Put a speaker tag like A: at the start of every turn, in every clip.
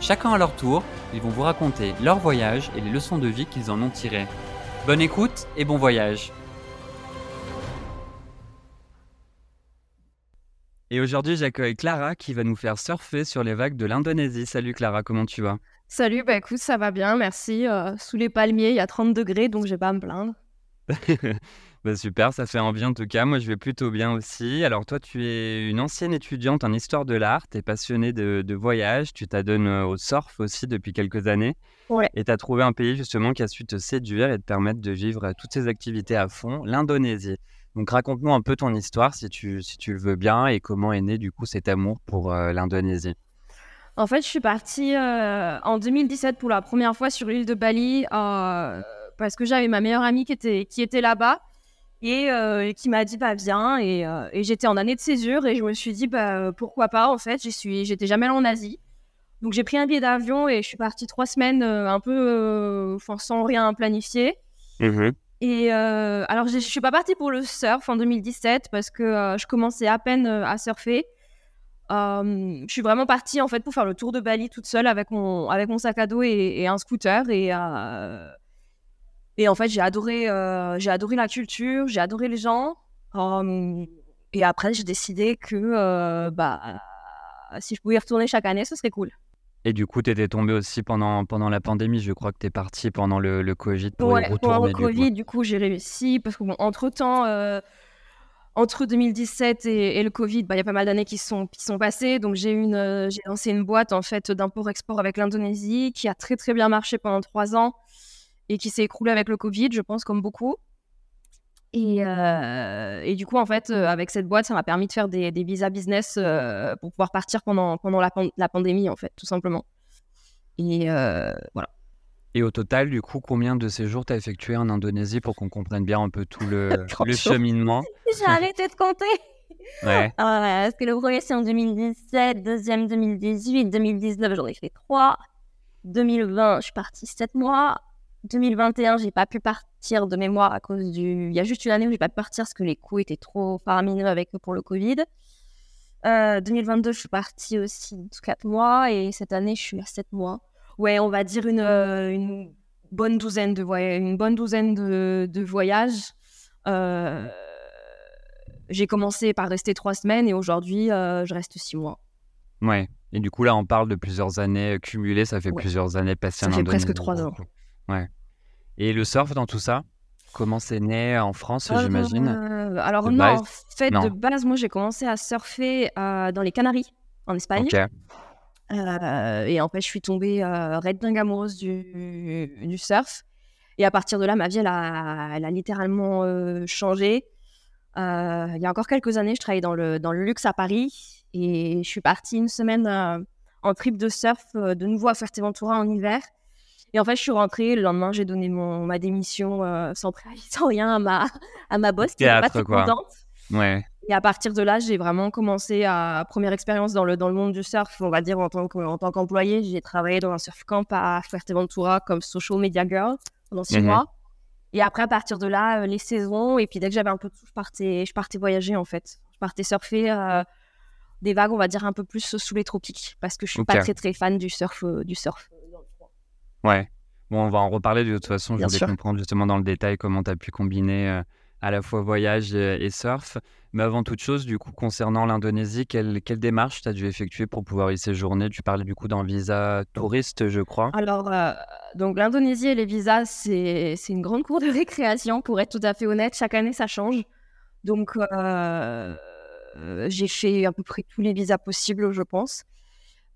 A: Chacun à leur tour, ils vont vous raconter leur voyage et les leçons de vie qu'ils en ont tirées. Bonne écoute et bon voyage Et aujourd'hui, j'accueille Clara qui va nous faire surfer sur les vagues de l'Indonésie. Salut Clara, comment tu vas?
B: Salut, bah écoute, ça va bien, merci. Euh, sous les palmiers, il y a 30 degrés, donc je vais pas me plaindre.
A: Bah, super, ça fait envie en tout cas. Moi, je vais plutôt bien aussi. Alors, toi, tu es une ancienne étudiante en histoire de l'art, tu es passionnée de, voyage, tu t'adonnes euh, au surf aussi depuis quelques années.
B: Ouais.
A: Et tu as trouvé un pays justement qui a su te séduire et te permettre de vivre euh, toutes ces activités à fond, l'Indonésie. Donc, raconte-nous un peu ton histoire si tu, si tu le veux bien et comment est né du coup cet amour pour euh, l'Indonésie.
B: En fait, je suis partie en 2017 pour la première fois sur l'île de Bali parce que j'avais ma meilleure amie qui était, qui était là-bas euh, et qui m'a dit bah viens. Et, euh, et j'étais en année de césure et je me suis dit bah pourquoi pas en fait. J'y suis j'étais jamais allée en Asie. Donc j'ai pris un billet d'avion et je suis partie trois semaines euh, un peu sans rien planifier.
A: Mmh
B: et alors je, je suis pas partie pour le surf en 2017 parce que je commençais à peine à surfer. Je suis vraiment partie en fait pour faire le tour de Bali toute seule avec mon avec mon sac à dos et, et un scooter. Et et en fait, j'ai adoré, euh, j'ai adoré la culture, j'ai adoré les gens. Hum, et après, j'ai décidé que euh, bah, si je pouvais y retourner chaque année, ce serait cool.
A: Et du coup, tu étais tombé aussi pendant, pendant la pandémie. Je crois que tu es parti pendant le, le Covid pour
B: y
A: retourner.
B: Pendant le Covid, du coup, j'ai réussi. Parce que, bon, entre-temps, euh, entre 2017 et, le Covid, bah, il y a pas mal d'années qui sont, qui sont passées. Donc, j'ai lancé une boîte en fait, d'import-export avec l'Indonésie qui a très, très bien marché pendant trois ans et qui s'est écroulé avec le Covid, je pense, comme beaucoup. Et, euh, et, du coup, en fait, euh, avec cette boîte, ça m'a permis de faire des, des visas business euh, pour pouvoir partir pendant, pendant la, la, pandémie, en fait, tout simplement. Et voilà.
A: Et au total, du coup, combien de séjours tu as effectué en Indonésie pour qu'on comprenne bien un peu tout le, le cheminement?
B: J'ai arrêté de compter.
A: Ouais.
B: Ah parce que le premier, c'est en 2017, deuxième 2018, 2019, j'en ai fait trois. 2020, je suis partie sept mois. 2021, j'ai pas pu partir de mémoire à cause du. Il y a juste une année où j'ai pas pu partir parce que les coûts étaient trop faramineux avec pour le Covid. 2022, euh, je suis partie aussi 4 mois et cette année, je suis à 7 mois. Ouais, on va dire une, euh, une bonne douzaine de voyages. Une bonne douzaine de, de voyages. Euh, j'ai commencé par rester 3 semaines et aujourd'hui, je reste 6 mois.
A: Ouais. Et du coup, là, on parle de plusieurs années cumulées. Ça fait plusieurs années passées en Indonésie.
B: Ça fait presque 3 ans.
A: Ouais. Et le surf dans tout ça Comment c'est né en France, j'imagine?
B: euh, Alors non, en fait, de base, moi, j'ai commencé à surfer euh, dans les Canaries, en Espagne. Euh, et en fait, je suis tombée red dingue amoureuse du, du, surf. Et à partir de là, ma vie, elle a, elle a littéralement changé. il y a encore quelques années, je travaillais dans le, dans le luxe à Paris. Et je suis partie une semaine en trip de surf de nouveau à Fuerteventura en hiver. Et en fait, je suis rentrée. Le lendemain, j'ai donné mon, ma démission euh, sans préavis, sans rien à ma, à ma boss qui n'était pas très contente.
A: Ouais.
B: Et à partir de là, j'ai vraiment commencé à première expérience dans le, dans le monde du surf, on va dire en tant qu'employé. j'ai travaillé dans un surf camp à Fuerteventura comme social media girl pendant six mhm. mois. Et après, à partir de là, euh, les saisons. Et puis dès que j'avais un peu de tout, je partais, je partais voyager en fait. Je partais surfer euh, des vagues, on va dire un peu plus sous les tropiques, parce que je suis pas très très fan du surf, du surf.
A: Ouais. Bon, on va en reparler de toute façon. Je voulais comprendre justement dans le détail comment tu as pu combiner euh, à la fois voyage et, surf. Mais avant toute chose, du coup, concernant l'Indonésie, quelle, quelle démarche tu as dû effectuer pour pouvoir y séjourner? Tu parlais du coup d'un visa touriste, je crois.
B: Alors, euh, donc l'Indonésie et les visas, c'est une grande cour de récréation, pour être tout à fait honnête. Chaque année, ça change. Donc, euh, j'ai fait à peu près tous les visas possibles, je pense.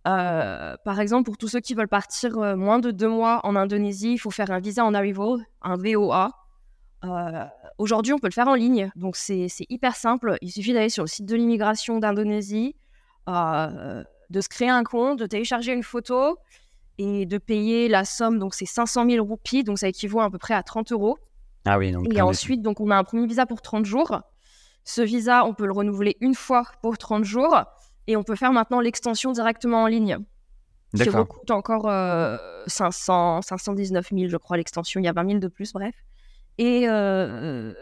B: Euh, par exemple, pour tous ceux qui veulent partir moins de deux mois en Indonésie, il faut faire un visa en arrival, un VOA. Aujourd'hui, on peut le faire en ligne, donc c'est hyper simple. Il suffit d'aller sur le site de l'immigration d'Indonésie, euh, de se créer un compte, de télécharger une photo et de payer la somme. Donc c'est 500 000 roupies, donc ça équivaut à peu près à 30 euros.
A: Ah oui, donc.
B: Et ensuite, donc on a un premier visa pour 30 jours. Ce visa, on peut le renouveler une fois pour 30 jours et on peut faire maintenant l'extension directement en ligne. Qui coûte encore 500, 519 000, je crois, l'extension. Il y a 20 000 de plus, bref. Et, euh,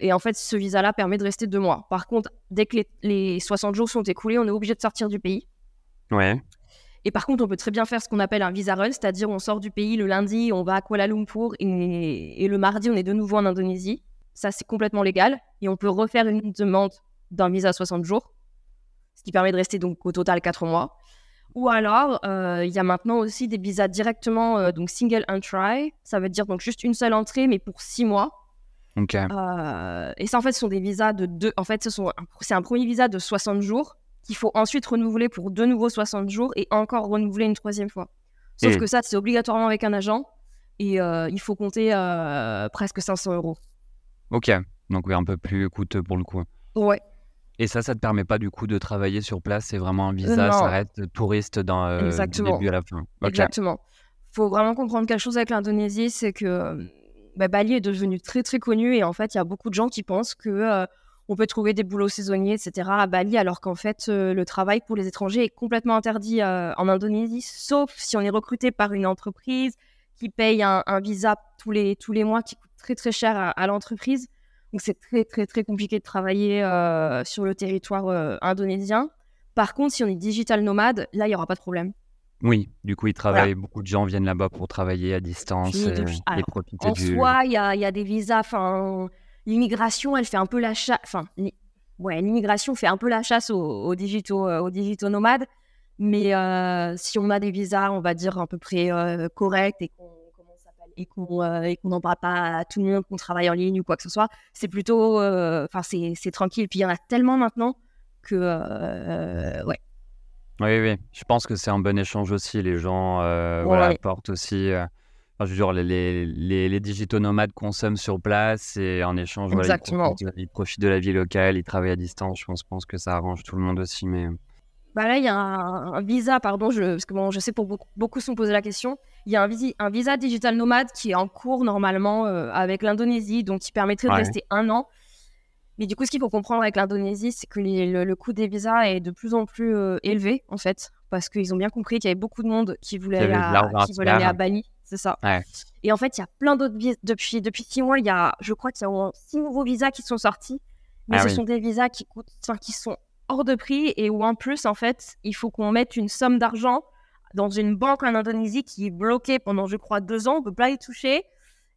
B: et en fait, ce visa-là permet de rester deux mois. Par contre, dès que les, 60 jours sont écoulés, on est obligé de sortir du pays.
A: Ouais.
B: Et par contre, on peut très bien faire ce qu'on appelle un visa run, c'est-à-dire on sort du pays le lundi, on va à Kuala Lumpur et, et le mardi, on est de nouveau en Indonésie. Ça, c'est complètement légal. Et on peut refaire une demande d'un visa à 60 jours, ce qui permet de rester donc au total 4 mois. Ou alors, euh, il y a maintenant aussi des visas directement, euh, donc single entry. Ça veut dire donc juste une seule entrée, mais pour six mois.
A: Ok.
B: Euh, et ça, en fait, ce sont des visas de deux. En fait, c'est un premier visa de 60 jours qu'il faut ensuite renouveler pour de nouveau 60 jours et encore renouveler une troisième fois. Sauf que ça, c'est obligatoirement avec un agent et il faut compter presque 500 euros.
A: Ok. Donc, oui, un peu plus coûteux pour le coup.
B: Ouais.
A: Et ça, ça te permet pas du coup de travailler sur place, c'est vraiment un visa, ça reste touriste dans, euh, du début à la fin?
B: Exactement. Il faut vraiment comprendre quelque chose avec l'Indonésie, c'est que bah, Bali est devenu très très connu et en fait, il y a beaucoup de gens qui pensent que euh, on peut trouver des boulots saisonniers, etc. à Bali, alors qu'en fait, euh, le travail pour les étrangers est complètement interdit en Indonésie, sauf si on est recruté par une entreprise qui paye un, visa tous les, tous les mois qui coûte très très cher à l'entreprise. Donc c'est très très très compliqué de travailler euh, sur le territoire euh, indonésien. Par contre, si on est digital nomade, là, il n'y aura pas de problème.
A: Oui, du coup, ils travaillent. Beaucoup de gens viennent là-bas pour travailler à distance et, profiter
B: en soi, il y a, des visas. Enfin, l'immigration, elle fait un peu la chasse. Enfin, ouais, l'immigration fait un peu la chasse aux, aux digitaux, euh, aux digitaux nomades. Mais si on a des visas, on va dire à peu près corrects et qu'on et qu'on euh, n'en parle pas à tout le monde, qu'on travaille en ligne ou quoi que ce soit. C'est plutôt, euh, enfin, c'est tranquille. Puis il y en a tellement maintenant que, euh, ouais.
A: Oui, oui. Je pense que c'est un bon échange aussi. Les gens voilà, apportent aussi. Enfin, je veux dire, les, les, les, digitaux nomades consomment sur place et en échange, voilà, ils, profitent, de la vie locale, ils travaillent à distance. Je pense, je pense que ça arrange tout le monde aussi. Mais...
B: Bah là, il y a un, visa, pardon, je, parce que bon, je sais pour beaucoup, beaucoup se sont posé la question. Il y a un, un, visa digital nomade qui est en cours normalement euh, avec l'Indonésie, donc qui permettrait de rester un an. Mais du coup, ce qu'il faut comprendre avec l'Indonésie, c'est que le, coût des visas est de plus en plus euh, élevé, en fait, parce qu'ils ont bien compris qu'il y avait beaucoup de monde qui voulait aller, à, qui aller à Bali, c'est ça. Et en fait, il y a plein d'autres visas. Depuis, depuis six mois, il y a, je crois qu'il y a six nouveaux visas qui sont sortis. Mais ah ce sont des visas qui, coûtent, qui sont hors de prix et où en plus, en fait, il faut qu'on mette une somme d'argent dans une banque en Indonésie qui est bloquée pendant, je crois, deux ans. On ne peut pas y toucher.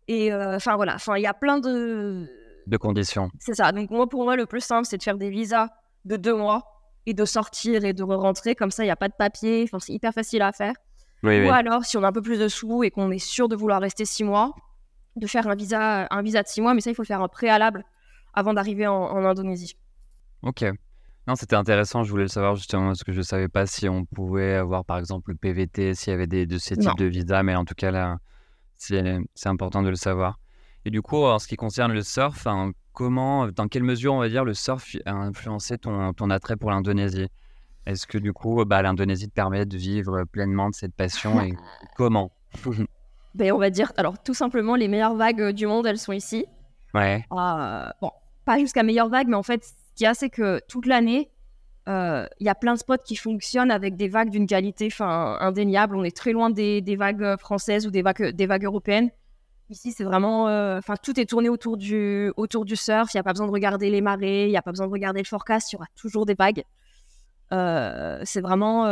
B: Et euh, enfin, voilà. Enfin, il y a plein de...
A: De conditions.
B: C'est ça. Donc, moi, pour moi, le plus simple, c'est de faire des visas de deux mois et de sortir et de re-rentrer. Comme ça, il n'y a pas de papier. Enfin, c'est hyper facile à faire. Ou alors, si on a un peu plus de sous et qu'on est sûr de vouloir rester six mois, de faire un visa, un visa de six mois. Mais ça, il faut le faire en préalable avant d'arriver en, en Indonésie.
A: Ok. Non, c'était intéressant. Je voulais le savoir justement parce que je ne savais pas si on pouvait avoir par exemple le PVT, s'il y avait des, de ces types de visas, mais en tout cas là, c'est important de le savoir. Et du coup, en ce qui concerne le surf, hein, comment, dans quelle mesure on va dire le surf a influencé ton, ton attrait pour l'Indonésie? Est-ce que du coup, bah, l'Indonésie te permet de vivre pleinement de cette passion et comment?
B: Ben, On va dire, alors tout simplement, les meilleures vagues du monde, elles sont ici.
A: Ouais.
B: Euh, bon, pas jusqu'à meilleures vagues, mais en fait, qu'il y a, c'est que toute l'année, euh, il y a plein de spots qui fonctionnent avec des vagues d'une qualité indéniable. On est très loin des, vagues françaises ou des vagues, des vagues européennes. Ici, c'est vraiment. Euh, enfin, tout est tourné autour du, autour du surf. Il n'y a pas besoin de regarder les marées, il n'y a pas besoin de regarder le forecast. Il y aura toujours des vagues. Euh, c'est vraiment.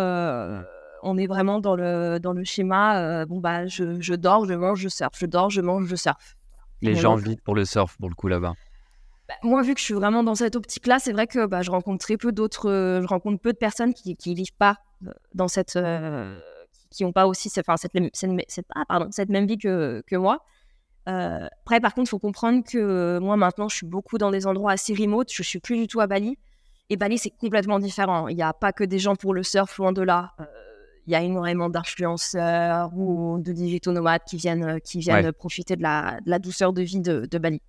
B: on est vraiment dans le, dans le schéma. bon, bah, je, je, dors, je mange, je surf. Je dors, je mange, je surf.
A: Les gens vivent pour le surf, pour le coup, là-bas.
B: Bah, moi, vu que je suis vraiment dans cette optique-là, c'est vrai que bah, je rencontre très peu d'autres, je rencontre peu de personnes qui vivent pas dans cette, qui n'ont pas aussi, cette, cette, cette, ah, pardon, cette même vie que, que moi. après, par contre, il faut comprendre que moi, maintenant, je suis beaucoup dans des endroits assez remote. Je suis plus du tout à Bali. Et Bali, c'est complètement différent. Il n'y a pas que des gens pour le surf, loin de là. Il y a énormément d'influenceurs ou de digitaux nomades qui viennent, qui viennent profiter de la, de la, douceur de vie de, de Bali.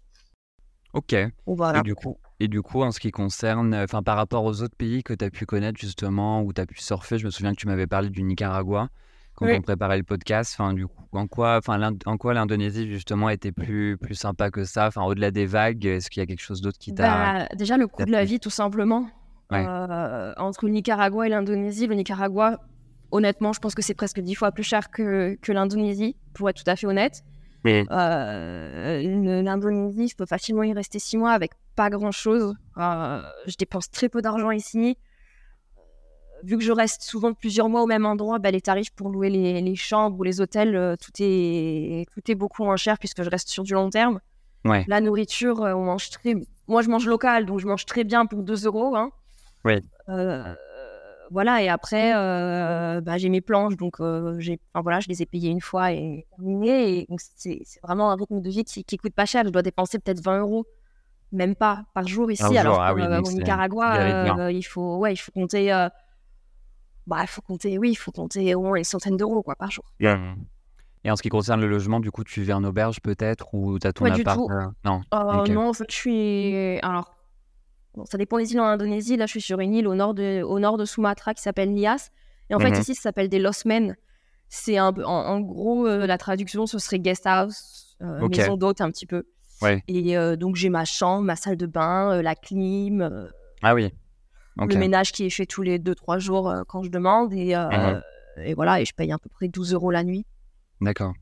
A: Ok. Et du coup, et du coup, en ce qui concerne, enfin, par rapport aux autres pays que tu as pu connaître justement, où tu as pu surfer, je me souviens que tu m'avais parlé du Nicaragua quand on préparait le podcast. Enfin, du coup, en quoi, enfin, en quoi l'Indonésie justement était plus, plus sympa que ça? Enfin, au-delà des vagues, est-ce qu'il y a quelque chose d'autre qui t'a
B: bah, Déjà, le coût de la vie, tout simplement. Euh, entre le Nicaragua et l'Indonésie, le Nicaragua, honnêtement, je pense que c'est presque dix fois plus cher que, que l'Indonésie, pour être tout à fait honnête. Euh, L'Indonésie, je peux facilement y rester six mois avec pas grand chose. Euh, je dépense très peu d'argent ici. Euh, vu que je reste souvent plusieurs mois au même endroit, bah, les tarifs pour louer les, chambres ou les hôtels, tout, est, tout est beaucoup moins cher puisque je reste sur du long terme.
A: Ouais.
B: La nourriture, on mange très. Moi, je mange local, donc je mange très bien pour 2 euros. Hein.
A: Ouais
B: voilà, et après, euh, bah, j'ai mes planches, donc euh, j'ai, enfin, voilà, je les ai payées une fois et terminé. Et donc, c'est, vraiment un rythme de vie qui, qui coûte pas cher. Je dois dépenser peut-être 20 euros, même pas par jour ici. alors ah euh, au Nicaragua, il faut, ouais, il faut compter. bah, il faut compter, oui, il faut compter au moins une centaine d'euros quoi, par jour.
A: Et en ce qui concerne le logement, du coup, tu vis en auberge peut-être ou tu as ton appart
B: Non. Non, en fait, je suis. Alors, ça dépend des îles en Indonésie. Là, je suis sur une île au nord de, au nord de Sumatra qui s'appelle Nias. Et en fait, mhm. ici, ça s'appelle des Losmen. C'est un, en, gros, euh, la traduction, ce serait guest house, euh, maison d'hôte un petit peu. Et euh, donc, j'ai ma chambre, ma salle de bain, la clim.
A: ah oui.
B: Le ménage qui est fait tous les 2-3 jours quand je demande. Et, mhm. et voilà, et je paye à peu près 12 euros la nuit.
A: D'accord.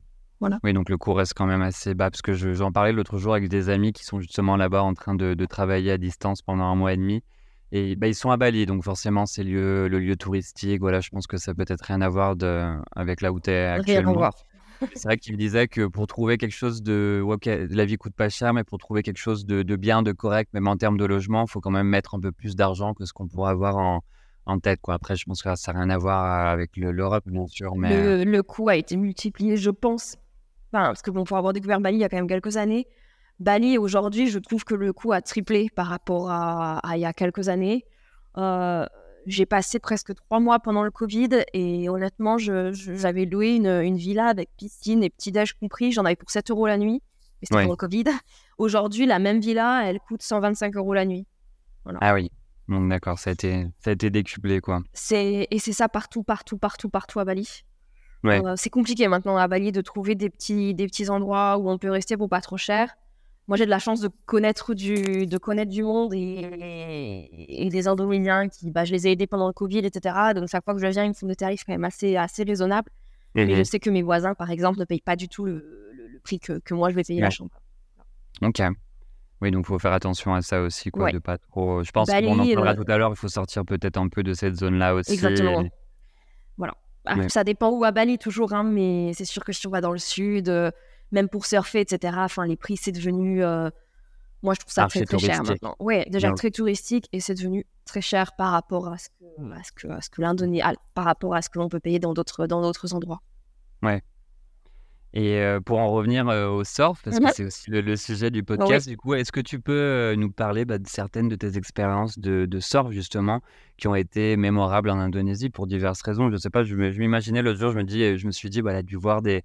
A: Oui, donc le coût reste quand même assez bas, parce que j'en parlais l'autre jour avec des amis qui sont justement là-bas en train de, travailler à distance pendant un mois et demi. Et bah, ils sont à Bali, donc forcément, c'est le lieu touristique. Voilà, je pense que ça peut être rien à voir de, avec là où tu es actuellement. C'est vrai qu'il me disait que pour trouver quelque chose de. la vie coûte pas cher, mais pour trouver quelque chose de, bien, de correct, même en termes de logement, il faut quand même mettre un peu plus d'argent que ce qu'on pourrait avoir en, en tête. Quoi. Après, je pense que ça n'a rien à voir avec l'Europe, bien sûr. Mais...
B: Le, le coût a été multiplié, je pense, parce que bon, pour avoir découvert Bali il y a quand même quelques années, Bali aujourd'hui, je trouve que le coût a triplé par rapport à, il y a quelques années. Euh, j'ai passé presque trois mois pendant le Covid et honnêtement, j'avais loué une, villa avec piscine et petit-déj compris. J'en avais pour 7 euros la nuit. Mais c'était pour le Covid. Aujourd'hui, la même villa, elle coûte 125 euros la nuit.
A: Ah oui. Donc d'accord, ça a été, ça a été décuplé quoi.
B: Et c'est ça partout, partout, partout, partout à Bali. Euh, c'est compliqué maintenant à Bali de trouver des petits, des petits endroits où on peut rester pour pas trop cher. Moi, j'ai de la chance de connaître du, de connaître du monde et, et, des Indonésiens qui, bah, je les ai aidés pendant le Covid, etc. Donc, chaque fois que je viens, ils me font des tarifs quand même assez, assez raisonnables. Mais je mhm. sais que mes voisins, par exemple, ne payent pas du tout le, le, prix que, que, moi, je vais payer la chambre.
A: Ok. Oui, donc il faut faire attention à ça aussi, quoi, de pas trop. Je pense qu'on en parlera euh, tout à l'heure. Il faut sortir peut-être un peu de cette zone-là aussi.
B: Exactement. Voilà. Ah, ça dépend où à Bali toujours, hein, mais c'est sûr que si on va dans le sud, euh, même pour surfer, etc., enfin, les prix, c'est devenu. Euh, moi, je trouve ça très, très cher maintenant. Oui, déjà très touristique et c'est devenu très cher par rapport à ce que, à ce que, à ce que l'Indonésie, par rapport à ce que l'on peut payer dans d'autres, dans d'autres endroits.
A: Ouais. Et pour en revenir au surf, parce que mmh c'est aussi le, sujet du podcast, du coup, est-ce que tu peux nous parler bah, de certaines de tes expériences de, de, surf, justement, qui ont été mémorables en Indonésie pour diverses raisons? Je ne sais pas, je m'imaginais l'autre jour, je me, dis, je me suis dit, voilà, dû voir des,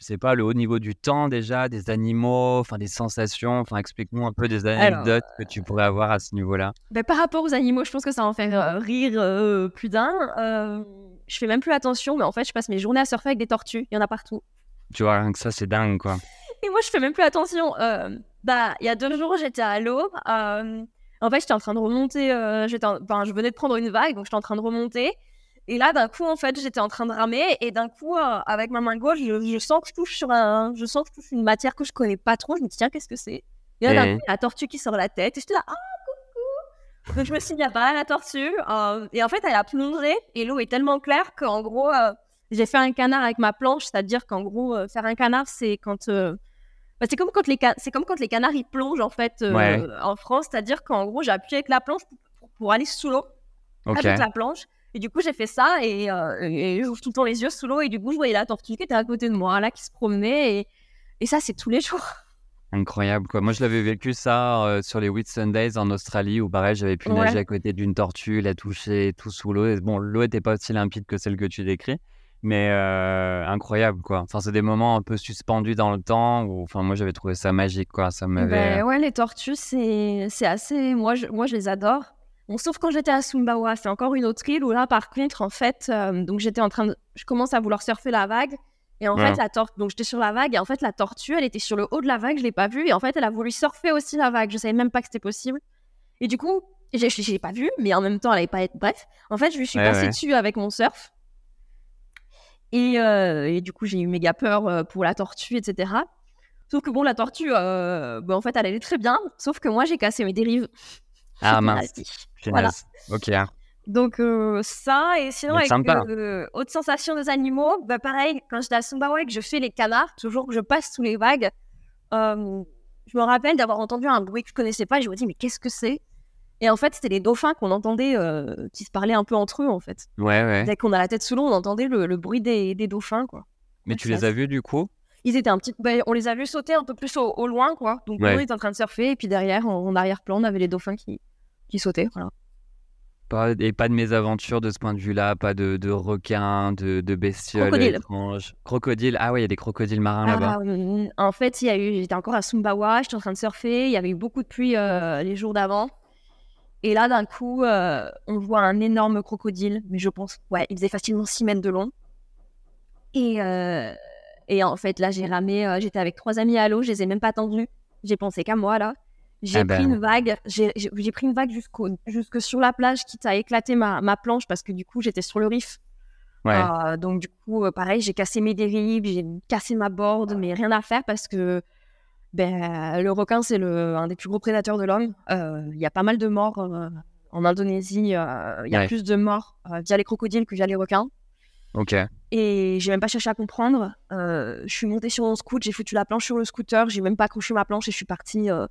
A: je sais pas, le haut niveau du temps déjà, des animaux, enfin des sensations. Enfin, explique-nous un peu des anecdotes que tu pourrais avoir à ce niveau-là.
B: Ben, par rapport aux animaux, je pense que ça va en faire rire plus d'un. je fais même plus attention, mais en fait, je passe mes journées à surfer avec des tortues. Il y en a partout.
A: Tu vois, rien que ça, c'est dingue, quoi.
B: Et moi, je fais même plus attention. Euh, bah, il y a deux jours, j'étais à l'eau. Euh, en fait, j'étais en train de remonter. Euh, enfin, je venais de prendre une vague, donc j'étais en train de remonter. Et là, d'un coup, en fait, j'étais en train de ramer. Et d'un coup, avec ma main gauche, je, sens que je touche sur un, je sens que je touche une matière que je connais pas trop. Je me dis, tiens, qu'est-ce que c'est? Et là, d'un coup, la tortue qui sort la tête. Et j'étais là, ah, coucou Donc, je me suis dit, il y a pas la tortue. et en fait, elle a plongé. Et l'eau est tellement claire qu'en gros j'ai fait un canard avec ma planche, c'est-à-dire qu'en gros, euh, faire un canard, c'est quand, euh, Bah, c'est comme quand les c'est comme quand les canards ils plongent en fait en France, c'est-à-dire qu'en gros j'ai appuyé avec la planche pour, aller sous l'eau avec la planche. Et du coup j'ai fait ça et, et j'ouvre tout le temps les yeux sous l'eau et du coup je voyais la tortue qui était à côté de moi là qui se promenait et, et ça c'est tous les jours.
A: Incroyable quoi. Moi je l'avais vécu ça sur les Whitsundays en Australie où pareil j'avais pu nager à côté d'une tortue, la toucher tout sous l'eau. Bon l'eau n'était pas aussi limpide que celle que tu décris, mais incroyable quoi. Enfin c'est des moments un peu suspendus dans le temps où enfin moi j'avais trouvé ça magique quoi. Ça m'avait.
B: Ben, ouais les tortues c'est c'est assez moi je moi je les adore. Bon, sauf quand j'étais à Sumbawa, c'est encore une autre île où là par contre en fait donc j'étais en train de je commence à vouloir surfer la vague et en fait, la tortue, donc j'étais sur la vague, et en fait, la tortue, elle était sur le haut de la vague, je l'ai pas vue, et en fait, elle a voulu surfer aussi la vague. Je savais même pas que c'était possible. Et du coup, je l'ai pas vue, mais en même temps, elle allait pas être. Bref, en fait, je lui suis passée dessus avec mon surf. Et, euh, et du coup, j'ai eu méga peur euh, pour la tortue, etc. Sauf que bon, la tortue, euh, bah, en fait, elle allait très bien, sauf que moi, j'ai cassé mes dérives.
A: Ah mince. Voilà. Ok.
B: Donc euh, ça, et sinon avec euh, autre sensation des animaux, bah pareil, quand j'étais à Sumbawa et que je fais les canards, toujours que je passe sous les vagues, je me rappelle d'avoir entendu un bruit que je connaissais pas et je me dis mais qu'est-ce que c'est? Et en fait c'était les dauphins qu'on entendait qui se parlaient un peu entre eux en fait.
A: Ouais ouais.
B: Dès qu'on a la tête sous l'eau, on entendait le, bruit des, dauphins quoi.
A: Mais tu les as vus du coup?
B: Ils étaient un petit, bah, on les a vus sauter un peu plus au, loin quoi. Donc ouais. ils étaient en train de surfer et puis derrière en, arrière-plan on avait les dauphins qui qui sautaient voilà
A: et pas de mésaventures de ce point de vue-là, pas de, de requins, de, de bestioles
B: Crocodile.
A: étranges. Crocodiles, ah ouais, il y a des crocodiles marins là-bas.
B: Ah, en fait, il y a eu, j'étais encore à Sumbawa, j'étais en train de surfer, il y avait eu beaucoup de pluie euh, les jours d'avant. Et là, d'un coup, euh, on voit un énorme crocodile, mais je pense, ouais, il faisait facilement 6 mètres de long. Et, euh, et en fait, là, j'ai ramé, j'étais avec trois amis à l'eau, je les ai même pas attendus. J'ai pensé qu'à moi, là. J'ai ah pris ben. une vague, j'ai pris une vague jusqu'au jusque sur la plage, quitte à éclater ma, ma planche parce que du coup j'étais sur le riff. Ouais. Euh, donc du coup, euh, pareil, j'ai cassé mes dérives, j'ai cassé ma board, mais rien à faire parce que ben, le requin c'est un des plus gros prédateurs de l'homme. Euh, il y a pas mal de morts en Indonésie. Il y a plus de morts via les crocodiles que via les requins.
A: Ok.
B: Et j'ai même pas cherché à comprendre. Euh, je suis montée sur mon scooter, j'ai foutu la planche sur le scooter, j'ai même pas accroché ma planche et je suis partie. Euh,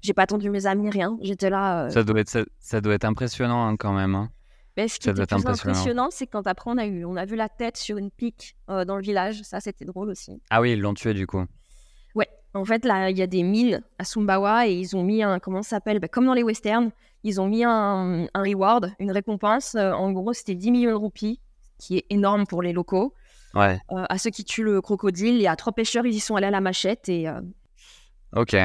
B: j'ai pas attendu mes amis, rien. J'étais là.
A: Euh. Ça, doit être, ça, doit être impressionnant hein, quand même. Hein.
B: Mais ce qui plus impressionnant, c'est quand après on a eu, on a vu la tête sur une pique dans le village. Ça, c'était drôle aussi.
A: Ah oui, ils l'ont tué du coup.
B: Ouais. En fait, là, il y a des mines à Sumbawa et ils ont mis un, comment ça s'appelle? Bah, Comme dans les westerns, ils ont mis un, un reward, une récompense. en gros, c'était 10 millions de roupies qui est énorme pour les locaux.
A: Ouais.
B: Euh, à ceux qui tuent le crocodile, il y a trois pêcheurs, ils y sont allés à la machette et. Euh,
A: ok.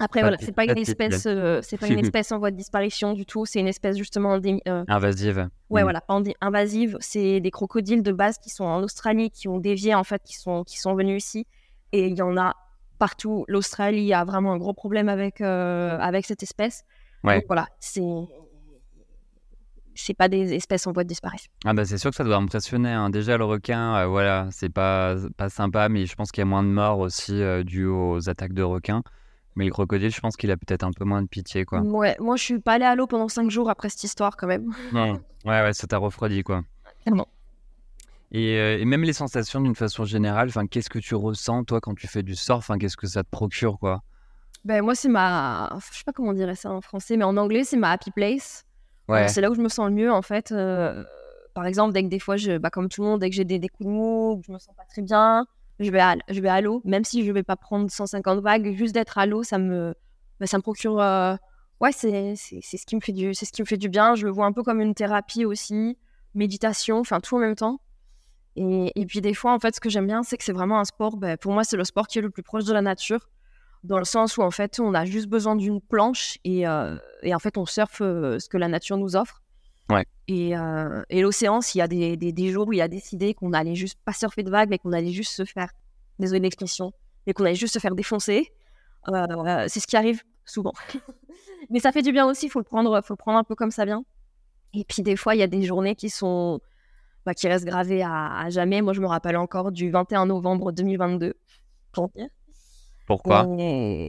B: Après, voilà, c'est pas une espèce, euh, c'est pas une espèce en voie de disparition du tout. C'est une espèce justement
A: invasive.
B: Ouais, mm. voilà, invasive. C'est des crocodiles de base qui sont en Australie, qui ont dévié en fait, qui sont, qui sont venus ici. Et il y en a partout. L'Australie a vraiment un gros problème avec, avec cette espèce.
A: Ouais.
B: Donc voilà, c'est c'est pas des espèces en voie de disparition.
A: Ah bah c'est sûr que ça doit impressionner. Hein. Déjà le requin, euh, voilà, c'est pas pas sympa, mais je pense qu'il y a moins de morts aussi euh, dû aux attaques de requins. Mais le crocodile, je pense qu'il a peut-être un peu moins de pitié, quoi.
B: Ouais, moi je suis pas allée à l'eau pendant cinq jours après cette histoire quand même.
A: Non. Ouais, ouais, ça t'a refroidi, quoi.
B: Clairement.
A: Et, euh, et, même les sensations d'une façon générale, enfin, qu'est-ce que tu ressens toi quand tu fais du surf? Enfin, Qu'est-ce que ça te procure, quoi?
B: Ben moi c'est ma, je sais pas comment on dirait ça en français, mais en anglais c'est ma happy place. C'est là où je me sens le mieux, en fait. Euh, par exemple, dès que des fois, je, bah, comme tout le monde, dès que j'ai des, des, coups de mou, que je me sens pas très bien, je vais à, je vais à l'eau. Même si je vais pas prendre 150 vagues, juste d'être à l'eau, ça me, bah, ça me procure. Euh, ouais, c'est ce qui me fait du, c'est ce qui me fait du bien. Je le vois un peu comme une thérapie aussi, méditation, enfin tout en même temps. Et, et, puis des fois, en fait, ce que j'aime bien, c'est que c'est vraiment un sport. Bah, pour moi, c'est le sport qui est le plus proche de la nature dans le sens où en fait on a juste besoin d'une planche et, euh, et, en fait on surfe euh, ce que la nature nous offre.
A: Ouais.
B: Et, euh, et l'océan, s'il y a des, des, jours où il a décidé qu'on allait juste pas surfer de vagues, mais qu'on allait juste se faire, désolé l'expression, mais qu'on allait juste se faire défoncer, c'est ce qui arrive souvent. mais ça fait du bien aussi, il faut le prendre, faut le prendre un peu comme ça vient. Et puis des fois, il y a des journées qui sont bah, qui restent gravées à, à, jamais. Moi, je me rappelle encore du 21 novembre 2022.
A: Pourquoi?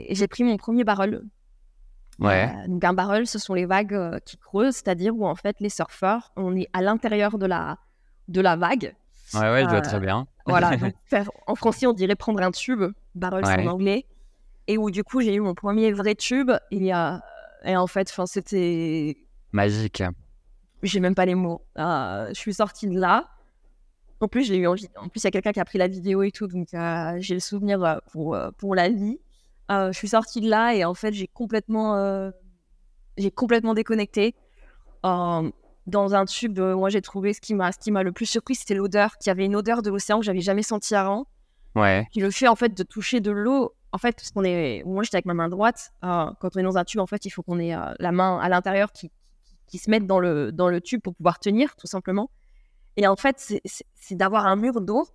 B: J'ai pris mon premier barrel.
A: Ouais.
B: Euh, donc un barrel, ce sont les vagues euh, qui creusent, c'est-à-dire où en fait les surfeurs, on est à l'intérieur de la, de la vague.
A: Ouais, ouais, je vois très bien.
B: Voilà. en français, on dirait prendre un tube. Barrel, c'est en anglais. et où du coup j'ai eu mon premier vrai tube. Et, euh, et en fait, c'était
A: magique.
B: J'ai même pas les mots. Euh, je suis sortie de là. En plus, j'ai eu envie. En plus, il y a quelqu'un qui a pris la vidéo et tout, donc euh, j'ai le souvenir pour, pour la vie. je suis sortie de là et en fait, j'ai complètement, j'ai complètement déconnecté. dans un tube, moi, j'ai trouvé ce qui m'a, ce qui m'a le plus surpris, c'était l'odeur. Qu'il y avait une odeur de l'océan que j'avais jamais sentie avant.
A: Ouais.
B: Puis le fait en fait de toucher de l'eau, en fait, parce qu'on est, moi j'étais avec ma main droite. Euh, quand on est dans un tube, en fait, il faut qu'on ait euh, la main à l'intérieur qui, qui, se mette dans le dans le tube pour pouvoir tenir, tout simplement. Et en fait, c'est d'avoir un mur d'eau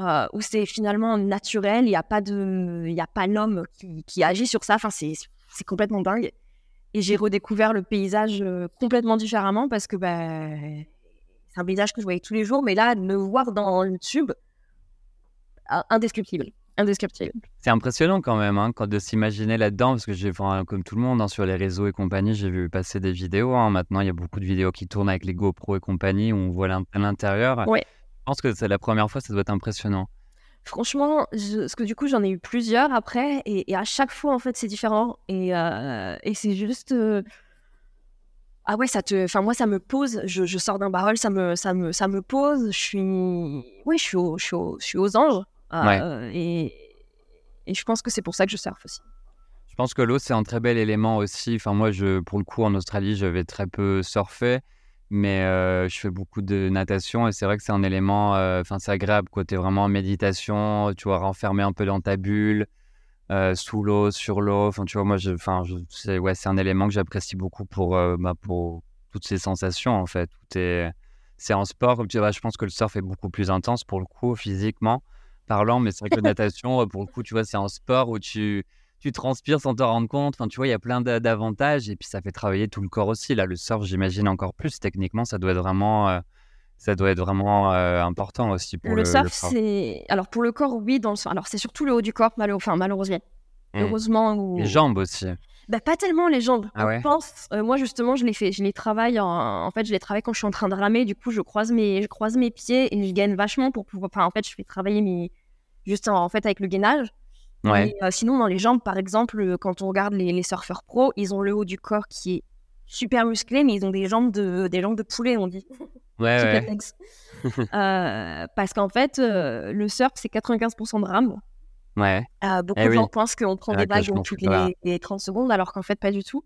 B: euh, où c'est finalement naturel. Il n'y a pas de, il a pas l'homme qui, qui, agit sur ça. Enfin, c'est complètement dingue. Et j'ai redécouvert le paysage complètement différemment parce que ben, c'est un paysage que je voyais tous les jours, mais là, me voir dans le tube, indescriptible. Indescriptible.
A: C'est impressionnant quand même hein, quand de s'imaginer là-dedans, parce que j'ai, comme tout le monde hein, sur les réseaux et compagnie, j'ai vu passer des vidéos. Hein. Maintenant, il y a beaucoup de vidéos qui tournent avec les GoPro et compagnie où on voit l'intérieur.
B: Ouais.
A: Je pense que c'est la première fois, ça doit être impressionnant.
B: Franchement, parce que du coup, j'en ai eu plusieurs après, et, à chaque fois, en fait, c'est différent. Et, euh, et c'est juste. Euh, ah ouais, ça te. Enfin, moi, ça me pose. Je, je sors d'un barrel, ça me, ça, me, ça me pose. Je suis. Oui, je suis, je suis, je suis aux anges. Euh, et, et, je pense que c'est pour ça que je surfe aussi.
A: Je pense que l'eau, c'est un très bel élément aussi. Enfin, moi, je, pour le coup, en Australie, je vais très peu surfer, mais euh, je fais beaucoup de natation et c'est vrai que c'est un élément, euh, enfin, c'est agréable. Tu es vraiment en méditation, tu vois, renfermé un peu dans ta bulle, sous l'eau, sur l'eau. Enfin, tu vois, moi, c'est ouais, un élément que j'apprécie beaucoup pour, bah, pour toutes ces sensations, en fait. C'est un sport, tu vois, je pense que le surf est beaucoup plus intense pour le coup, physiquement parlant, mais c'est vrai que la natation, euh, pour le coup, tu vois, c'est un sport où tu, tu transpires sans te rendre compte. Enfin, tu vois, il y a plein d'avantages et puis ça fait travailler tout le corps aussi. Là, le surf, j'imagine encore plus. Techniquement, ça doit être vraiment, euh, ça doit être vraiment euh, important aussi pour le,
B: le surf. c'est alors pour le corps, oui, dans le alors c'est surtout le haut du corps, enfin malheureusement. Mmh. Heureusement.
A: Les jambes aussi.
B: Bah, pas tellement les jambes. Ah je pense, moi justement, je les fais, je les travaille en, en, fait, je les travaille quand je suis en train de ramer. Du coup, je croise mes, je croise mes pieds et je gaine vachement pour pouvoir. Enfin, en fait, je fais travailler mes, juste en, fait avec le gainage.
A: Ouais.
B: Euh, sinon, dans les jambes, par exemple, euh, quand on regarde les, les, surfeurs pro, ils ont le haut du corps qui est super musclé, mais ils ont des jambes de, des jambes de poulet, on dit.
A: Ouais, ouais.
B: euh, parce qu'en fait, le surf, c'est 95% de rame.
A: Ouais.
B: beaucoup eh de gens pensent qu'on prend des vagues toutes les, les, 30 secondes, alors qu'en fait, pas du tout.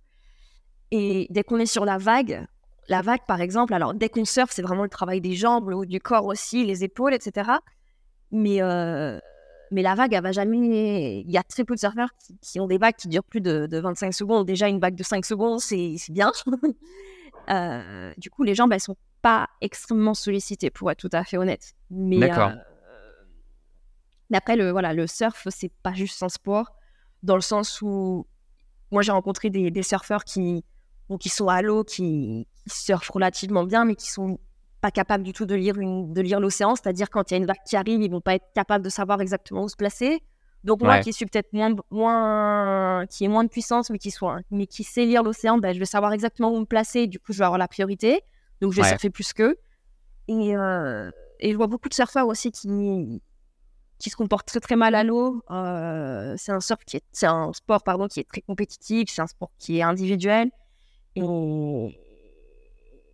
B: Et dès qu'on est sur la vague, la vague, par exemple, alors dès qu'on surfe, c'est vraiment le travail des jambes, le haut du corps aussi, les épaules, etc. Mais, euh, mais la vague, elle va jamais. Il y a très peu de surfeurs qui, ont des vagues qui durent plus de, de, 25 secondes. Déjà, une vague de 5 secondes, c'est bien. euh, du coup, les jambes, elles sont pas extrêmement sollicitées, pour être tout à fait honnête. Mais,
A: D'accord.
B: Euh, le, voilà, le surf, c'est pas juste un sport, dans le sens où moi, j'ai rencontré des, des surfeurs qui, qui sont à l'eau, qui, qui surfent relativement bien, mais qui sont pas capables du tout de lire, une, de lire l'océan, c'est-à-dire quand il y a une vague qui arrive, ils vont pas être capables de savoir exactement où se placer. Donc moi qui suis peut-être moins, moins, qui est moins de puissance, mais qui soit, mais qui sait lire l'océan, ben, je vais savoir exactement où me placer. Du coup, je vais avoir la priorité. Donc je vais surfer plus qu'eux. Et, euh, et je vois beaucoup de surfeurs aussi qui, qui se comportent très très mal à l'eau. Euh, c'est un surf qui est, c'est un sport pardon qui est très compétitif. C'est un sport qui est individuel. Et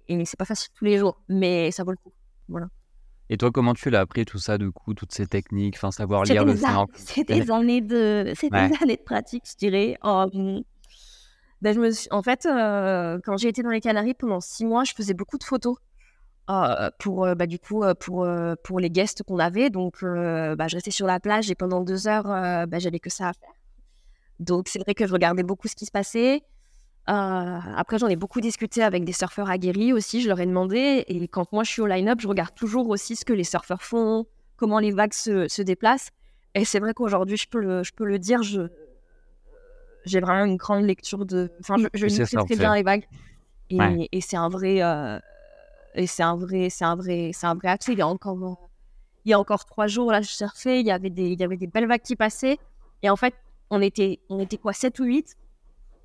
B: et c'est pas facile tous les jours, mais ça vaut le coup. Voilà.
A: Et toi, comment tu l'as appris tout ça, du coup, toutes ces techniques, enfin savoir lire le
B: C'est des années de, c'est des années de pratique, je dirais. Oh, ben, je me En fait, euh, quand j'ai été dans les Canaries pendant six mois, je faisais beaucoup de photos. Euh, pour bah, du coup pour pour les guests qu'on avait donc bah, je restais sur la plage et pendant deux heures bah, j'avais que ça à faire donc c'est vrai que je regardais beaucoup ce qui se passait euh, après, j'en ai beaucoup discuté avec des surfeurs aguerris aussi. Je leur ai demandé. Et quand moi je suis au line-up, je regarde toujours aussi ce que les surfeurs font, comment les vagues se, se déplacent. Et c'est vrai qu'aujourd'hui, je, peux le, je peux le dire, je, j'ai vraiment une grande lecture de. Enfin, je, je maîtrise très bien les vagues. Et, et c'est un vrai. Euh, et c'est un vrai, c'est un vrai, c'est un vrai accès. Il y a encore, il y a encore trois jours là, je surfais. Il y avait des, il y avait des belles vagues qui passaient. Et en fait, on était, on était quoi, 7 ou 8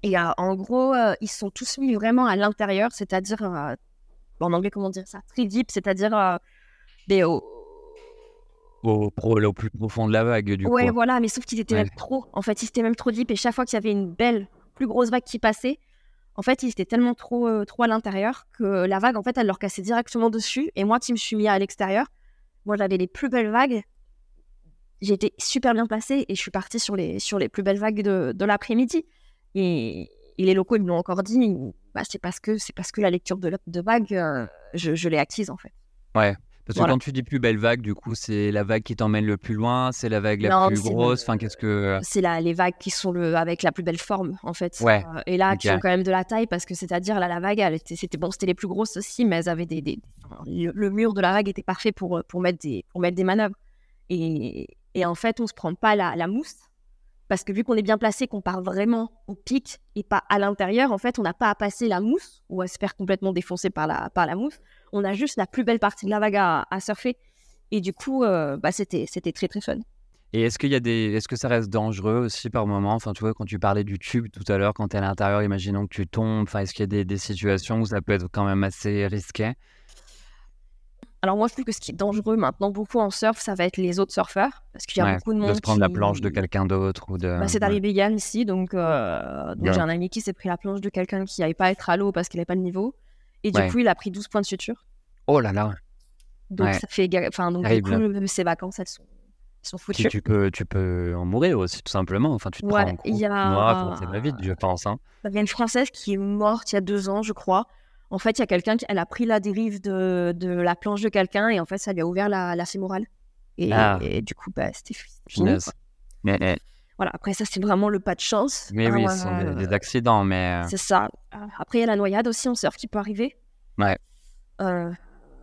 B: et euh, en gros, euh, ils sont tous mis vraiment à l'intérieur, c'est-à-dire, euh, en anglais, comment dire ça Très deep, c'est-à-dire au,
A: au, au, plus profond de la vague, du
B: ouais,
A: coup.
B: voilà, mais sauf qu'ils étaient même trop. En fait, ils étaient même trop deep. Et chaque fois qu'il y avait une belle, plus grosse vague qui passait, en fait, ils étaient tellement trop, euh, trop à l'intérieur que la vague, en fait, elle leur cassait directement dessus. Et moi qui me suis mis à l'extérieur, moi, j'avais les plus belles vagues. J'étais super bien placée et je suis partie sur les, sur les plus belles vagues de, de l'après-midi. Et, les locaux, ils me l'ont encore dit, bah, c'est parce que c'est parce que la lecture de, de vague, euh, je, je l'ai acquise, en fait.
A: Ouais. Parce que quand tu dis plus belle vague, du coup, c'est la vague qui t'emmène le plus loin, c'est la vague la plus grosse. Enfin, qu'est-ce que euh
B: C'est les vagues qui sont le, avec la plus belle forme, en fait.
A: Ouais.
B: Euh, et là, qui ont quand même de la taille, parce que c'est-à-dire là, la vague, c'était bon, c'était les plus grosses aussi, mais elles avaient des, des le, mur de la vague était parfait pour pour mettre des pour mettre des manœuvres. Et, et en fait, on se prend pas la, la mousse parce que vu qu'on est bien placé, qu'on part vraiment au pic et pas à l'intérieur, en fait, on n'a pas à passer la mousse ou à se faire complètement défoncer par la, par la mousse. On a juste la plus belle partie de la vague à, surfer. Et du coup, euh, bah, c'était, c'était très, très fun.
A: Et est-ce y a des, est-ce que ça reste dangereux aussi par moment? Enfin, tu vois, quand tu parlais du tube tout à l'heure, quand tu es à l'intérieur, imaginons que tu tombes. Enfin, est-ce qu'il y a des, des situations où ça peut être quand même assez risqué?
B: Alors moi, je trouve que ce qui est dangereux maintenant beaucoup en surf, ça va être les autres surfeurs. Parce qu'il y a beaucoup de monde
A: De se prendre la planche de quelqu'un d'autre ou de...
B: Bah, c'est arrivé Yann ici, donc, euh, j'ai un ami qui s'est pris la planche de quelqu'un qui n'avait pas être à l'eau parce qu'il n'avait pas le niveau. Et du coup, il a pris 12 points de suture.
A: Oh là là
B: Donc ça fait... Enfin, donc du coup, ses vacances, elles sont, sont foutues.
A: tu, peux, tu peux en mourir aussi, tout simplement. Enfin, tu te prends
B: il y a...
A: vie, je pense. Hein.
B: Il y a une Française qui est morte il y a deux ans, je crois en fait, il y a quelqu'un qui elle a pris la dérive de, de la planche de quelqu'un et en fait, ça lui a ouvert la, la fémorale. Et, ah. et, du coup, bah, c'était fini. Voilà, après, ça, c'est vraiment le pas de chance.
A: Mais oui, ce sont des, accidents, mais.
B: Euh c'est ça. Après, il y a la noyade aussi en surf qui peut arriver.
A: Ouais.
B: Euh,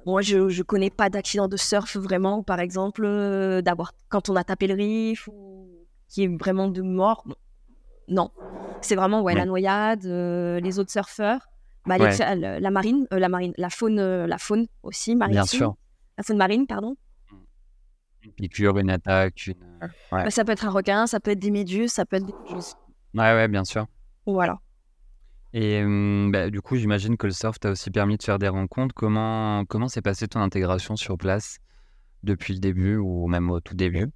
B: moi, je ne connais pas d'accident de surf vraiment, par exemple, euh, d'avoir quand on a tapé le riff ou qui est vraiment de mort. Non. C'est vraiment ouais, la noyade, les autres surfeurs. Bah, la, marine, euh, la marine, la faune, euh, la faune aussi marine.
A: Bien sûr.
B: La faune marine, pardon.
A: Une piqûre, une attaque, une...
B: Euh, bah, ça peut être un requin, ça peut être des méduses, ça peut être des choses.
A: Ouais, ouais, bien sûr.
B: Voilà.
A: Et hum, bah, du coup, j'imagine que le surf t'a aussi permis de faire des rencontres. Comment comment s'est passée ton intégration sur place depuis le début ou même au tout début?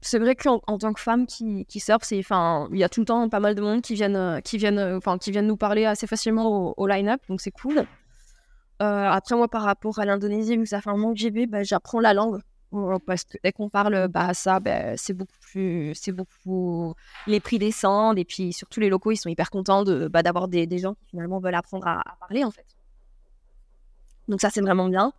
B: C'est vrai qu'en en tant que femme qui, qui c'est, enfin, il y a tout le temps pas mal de monde qui viennent, euh, qui viennent, euh, enfin, qui viennent nous parler assez facilement au, line-up, donc c'est cool. Euh, après, moi, par rapport à l'Indonésie, vu que ça fait un moment que j'y vais, bah, j'apprends la langue. Parce que dès qu'on parle bah, ça, bah, c'est beaucoup plus. C'est beaucoup. Les prix descendent et puis surtout les locaux, ils sont hyper contents de, bah, d'avoir des, des, gens qui finalement veulent apprendre à, à parler en fait. Donc ça, c'est vraiment bien.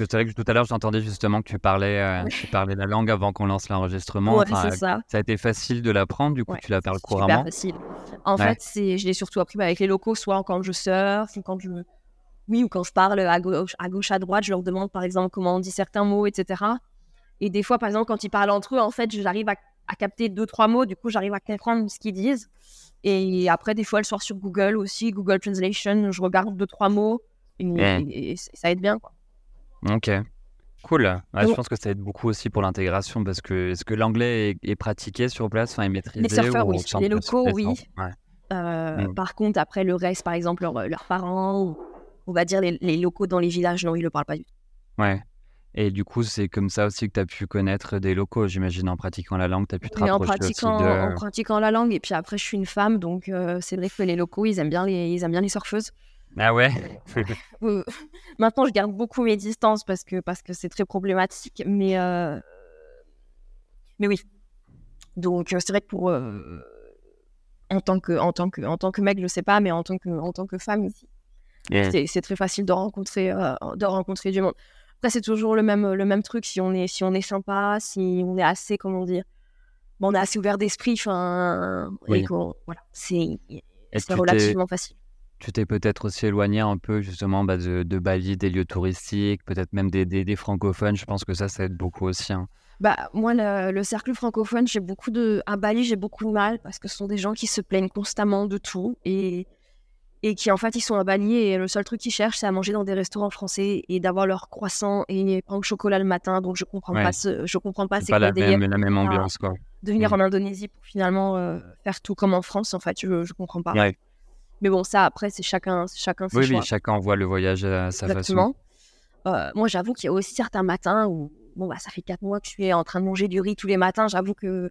A: Parce que c'est vrai que tout à l'heure, j'entendais justement que tu parlais, euh, tu parlais la langue avant qu'on lance l'enregistrement.
B: Ouais, c'est ça.
A: Ça a été facile de l'apprendre, du coup, tu la parles couramment.
B: Super facile. En fait, c'est, je l'ai surtout appris bah, avec les locaux, soit quand je surfe, ou quand je, oui, ou quand je parle à gauche, à gauche, à droite, je leur demande par exemple comment on dit certains mots, etc. Et des fois, par exemple, quand ils parlent entre eux, en fait, j'arrive à, capter deux, trois mots, du coup, j'arrive à comprendre ce qu'ils disent. Et après, des fois, le soir sur Google aussi, Google Translation, je regarde deux, trois mots, et, et ça aide bien, quoi.
A: Ok. Cool. je pense que ça aide beaucoup aussi pour l'intégration parce que est-ce que l'anglais est, pratiqué sur place, enfin est maîtrisé
B: Les surfeurs, oui. Les locaux, oui.
A: Euh,
B: mm. Par contre, après le reste, par exemple, leurs parents, ou, on va dire les, locaux dans les villages, non, ils ne le parlent pas du tout.
A: Ouais. Et du coup, c'est comme ça aussi que tu as pu connaître des locaux, j'imagine, en pratiquant la langue, tu as pu te
B: oui,
A: en
B: pratiquant, en pratiquant la langue. Et puis après, je suis une femme, donc euh, c'est vrai que les locaux, ils aiment bien les, ils aiment bien les surfeuses.
A: Ah ouais?
B: Maintenant, je garde beaucoup mes distances parce que parce que c'est très problématique. Mais, euh, mais oui. Donc, euh, c'est vrai que pour. Euh, en, tant que, en, tant que, en tant que mec, je sais pas, mais en tant que, en tant que femme, c'est très facile de rencontrer, de rencontrer du monde. Après, c'est toujours le même, le même truc. Si on, est, si on est sympa, si on est assez, comment dire, bon, on est assez ouvert d'esprit, enfin, voilà, c'est relativement facile
A: tu t'es peut-être aussi éloigné un peu justement bah, de, Bali, des lieux touristiques, peut-être même des, des, francophones. Je pense que ça, ça aide beaucoup aussi. Hein.
B: Bah, moi, le, cercle francophone, j'ai beaucoup de. À Bali, j'ai beaucoup de mal parce que ce sont des gens qui se plaignent constamment de tout et, et qui, en fait, ils sont à Bali et le seul truc qu'ils cherchent, c'est à manger dans des restaurants français et d'avoir leur croissant et pain au chocolat le matin. Donc, je comprends pas ce, je comprends pas.
A: C'est pas la même, la même ambiance, quoi.
B: De venir mm. en Indonésie pour finalement euh, faire tout comme en France, en fait, je, je comprends pas. Ouais. Mais bon, ça, après, c'est chacun, chacun
A: oui, Oui, chacun voit le voyage à sa
B: Exactement. Euh, moi, j'avoue qu'il y a aussi certains matins où, bon, bah, ça fait quatre mois que je suis en train de manger du riz tous les matins. J'avoue que,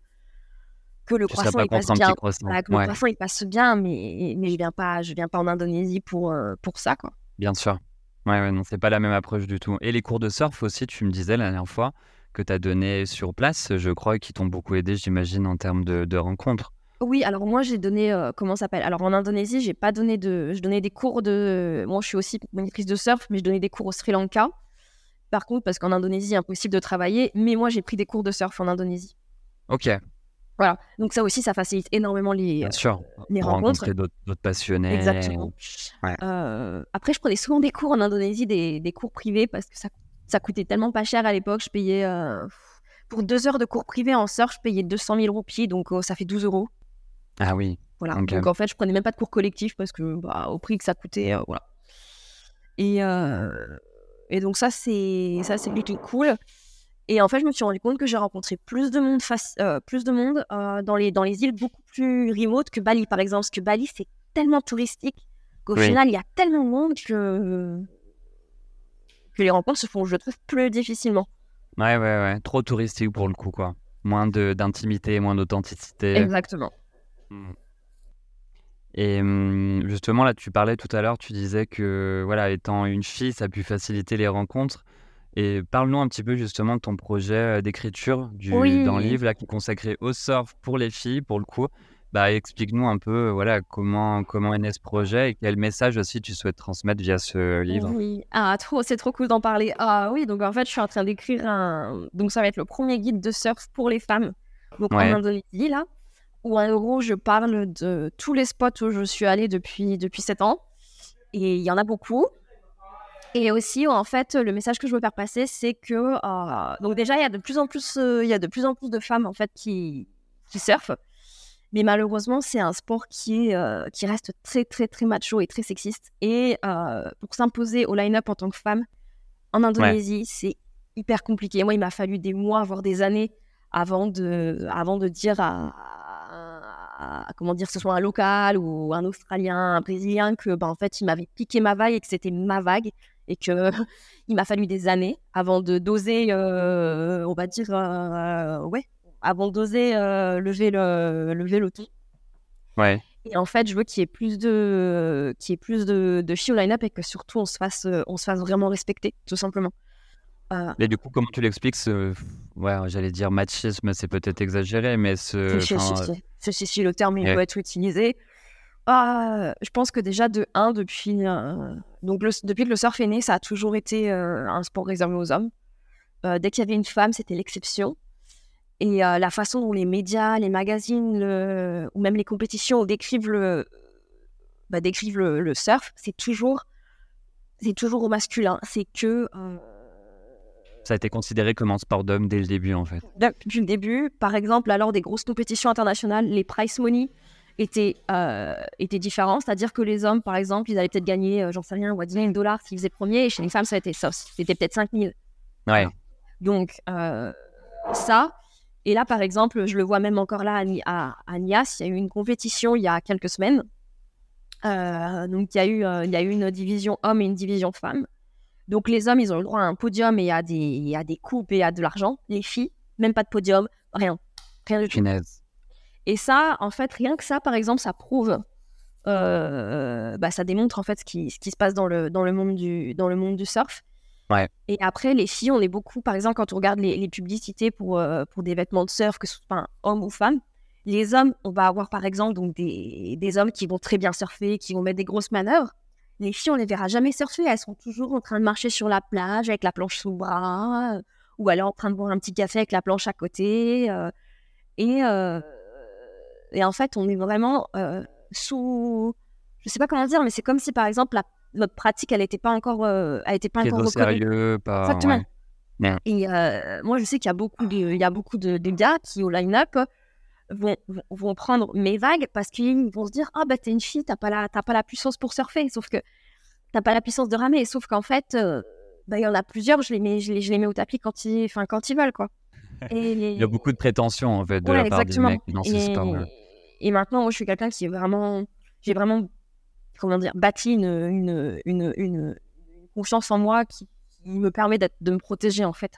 B: que le croissant, il passe bien. le croissant, il passe bien, mais, mais je viens pas, je viens pas en Indonésie pour, euh, pour ça, quoi.
A: Bien sûr. Ouais, ouais non, c'est pas la même approche du tout. Et les cours de surf aussi, tu me disais la dernière fois que tu as donné sur place, je crois, qui t'ont beaucoup aidé, j'imagine, en termes de, de rencontres.
B: Oui, alors moi j'ai donné, euh, comment ça s'appelle? Alors en Indonésie, j'ai pas donné de, je donnais des cours de, moi je suis aussi monitrice de surf, mais je donnais des cours au Sri Lanka. Par contre, parce qu'en Indonésie, impossible de travailler, mais moi j'ai pris des cours de surf en Indonésie.
A: Ok.
B: Voilà, donc ça aussi, ça facilite énormément les,
A: Bien sûr.
B: Euh, les rencontres.
A: d'autres passionnés.
B: Exactement. Euh, après, je prenais souvent des cours en Indonésie, des, des cours privés, parce que ça, ça coûtait tellement pas cher à l'époque. Je payais, pour deux heures de cours privés en surf, je payais 200 000 roupies, donc ça fait 12 euros.
A: Ah oui.
B: Voilà. Donc en fait, je prenais même pas de cours collectifs parce que bah, au prix que ça coûtait, euh, voilà. Et, euh, et donc ça c'est ça c'est plutôt cool. Et en fait, je me suis rendu compte que j'ai rencontré plus de monde, euh, plus de monde dans les dans les îles beaucoup plus remote que Bali par exemple. Parce que Bali c'est tellement touristique qu'au final il y a tellement de monde que que les rencontres se font, je trouve, plus difficilement.
A: Ouais, ouais, ouais. Trop touristique pour le coup, quoi. Moins d'intimité, moins d'authenticité.
B: Exactement.
A: Mmh. Et mmh, justement, là, tu parlais tout à l'heure, tu disais que, voilà, étant une fille, ça a pu faciliter les rencontres. Et parle-nous un petit peu justement de ton projet d'écriture du, d'un livre là, qui est consacré au surf pour les filles, pour le coup. Bah, explique-nous un peu voilà, comment, comment est né ce projet et quel message aussi tu souhaites transmettre via ce livre.
B: Oui, ah, trop, c'est trop cool d'en parler. Ah oui, donc en fait, je suis en train d'écrire un. Donc ça va être le premier guide de surf pour les femmes. Donc en Indonésie, là où en gros je parle de tous les spots où je suis allée depuis, depuis 7 ans. Et il y en a beaucoup. Et aussi, en fait, le message que je veux faire passer, c'est que euh, donc déjà, il y a de plus en plus, euh, il y a de plus en plus de femmes en fait qui, qui surfent, mais malheureusement, c'est un sport qui est euh, qui reste très très très macho et très sexiste. Et pour s'imposer au line-up en tant que femme en Indonésie, c'est hyper compliqué. Moi, il m'a fallu des mois, voire des années, avant de avant de dire à, comment dire, que ce soit un local ou un Australien, un Brésilien, que ben, en fait, il m'avait piqué ma vague et que c'était ma vague et que il m'a fallu des années avant de doser, euh, on va dire, euh, ouais, avant d'oser euh, lever le lever le ton.
A: Ouais.
B: Et en fait, je veux qu'il y ait plus de qu'il y ait plus de, de au line-up et que surtout on se fasse on se fasse vraiment respecter, tout simplement.
A: Euh, mais du coup, comment tu l'expliques ce, ouais, j'allais dire machisme, c'est peut-être exagéré, mais ce.
B: Si, si, si, le terme il doit être utilisé. Ah, je pense que déjà de 1, depuis, euh, donc depuis que le surf est né, ça a toujours été euh, un sport réservé aux hommes. dès qu'il y avait une femme, c'était l'exception. Et la façon dont les médias, les magazines, le... ou même les compétitions décrivent le, bah, décrivent le, le surf, c'est toujours, c'est toujours au masculin. C'est que
A: ça a été considéré comme un sport d'homme dès le début, en fait.
B: Depuis le début, par exemple, alors des grosses compétitions internationales, les price money étaient, euh, étaient différents. C'est-à-dire que les hommes, par exemple, ils allaient peut-être gagner, euh, j'en sais rien, 10 000 dollars s'ils faisaient premier. Et chez les femmes, ça a été ça. C'était peut-être 5 000.
A: Ouais.
B: Donc, euh, ça. Et là, par exemple, je le vois même encore là à, à, Nias. Il y a eu une compétition il y a quelques semaines. donc, il y, a eu, il y a eu une division homme et une division femme. Donc les hommes, ils ont le droit à un podium et à des, à des coupes et à de l'argent. Les filles, même pas de podium, rien. Rien du tout. Et ça, en fait, rien que ça, par exemple, ça prouve, euh, bah, ça démontre en fait ce qui, ce qui se passe dans le, dans le, monde, du, dans le monde du surf.
A: Ouais.
B: Et après, les filles, on est beaucoup, par exemple, quand on regarde les, les publicités pour, euh, pour des vêtements de surf, que ce soit homme ou femme, les hommes, on va avoir par exemple donc des, des hommes qui vont très bien surfer, qui vont mettre des grosses manœuvres les filles, on les verra jamais surfer. Elles sont toujours en train de marcher sur la plage avec la planche sous le bras, euh, ou alors en train de boire un petit café avec la planche à côté. Euh, et, euh, et en fait, on est vraiment sous. Je sais pas comment dire, mais c'est comme si, par exemple, la, notre pratique, elle n'était pas encore, elle était pas encore
A: sérieux, pas.
B: Exactement. Et moi, je sais qu'il y a beaucoup de, il y a beaucoup de, de gars qui au line-up vont, vont prendre mes vagues parce qu'ils vont se dire Ah, bah, t'es une fille, t'as pas, la, pas la puissance pour surfer. Sauf que t'as pas la puissance de ramer. Sauf qu'en fait, euh, bah, il y en a plusieurs, je les mets, je les, je les mets au tapis quand ils, enfin, quand ils veulent, quoi.
A: Et il y a beaucoup de prétentions, en fait, de la part des mecs dans
B: et... Et maintenant, moi, je suis quelqu'un qui est vraiment. J'ai vraiment, comment dire, bâti une, une, une, une, confiance en moi qui, me permet de me protéger, en fait,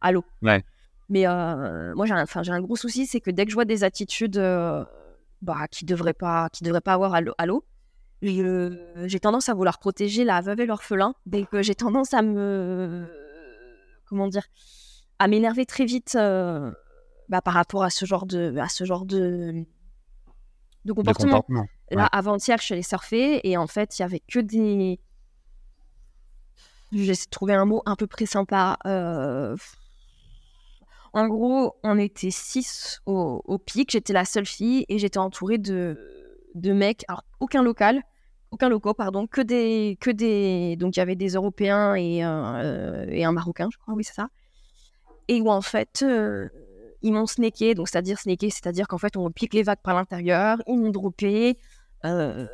B: à l'eau.
A: Ouais.
B: Mais euh, moi, j'ai un, un gros souci, c'est que dès que je vois des attitudes euh, bah, qui devraient pas, qui devraient pas avoir à l'eau, j'ai tendance à vouloir protéger la veuve et l'orphelin. Donc, euh, j'ai tendance à me, comment dire, à m'énerver très vite euh, bah, par rapport à ce genre de, à ce genre de, de
A: De
B: comportement. Là, avant-hier, je suis allée surfer et en fait, il y avait que des. J'essaie de trouver un mot un peu près sympa. euh, En gros, on était six au, au pic. J'étais la seule fille et j'étais entourée de, de mecs. Alors, aucun local, aucun locaux, pardon, que des, que des. Donc, il y avait des Européens et, un, euh, et un Marocain, je crois, oui, c'est ça. Et où en fait, euh, ils m'ont snaké. Donc, c'est-à-dire snaké, c'est-à-dire qu'en fait, on pique les vagues par l'intérieur, ils m'ont droppé. Euh,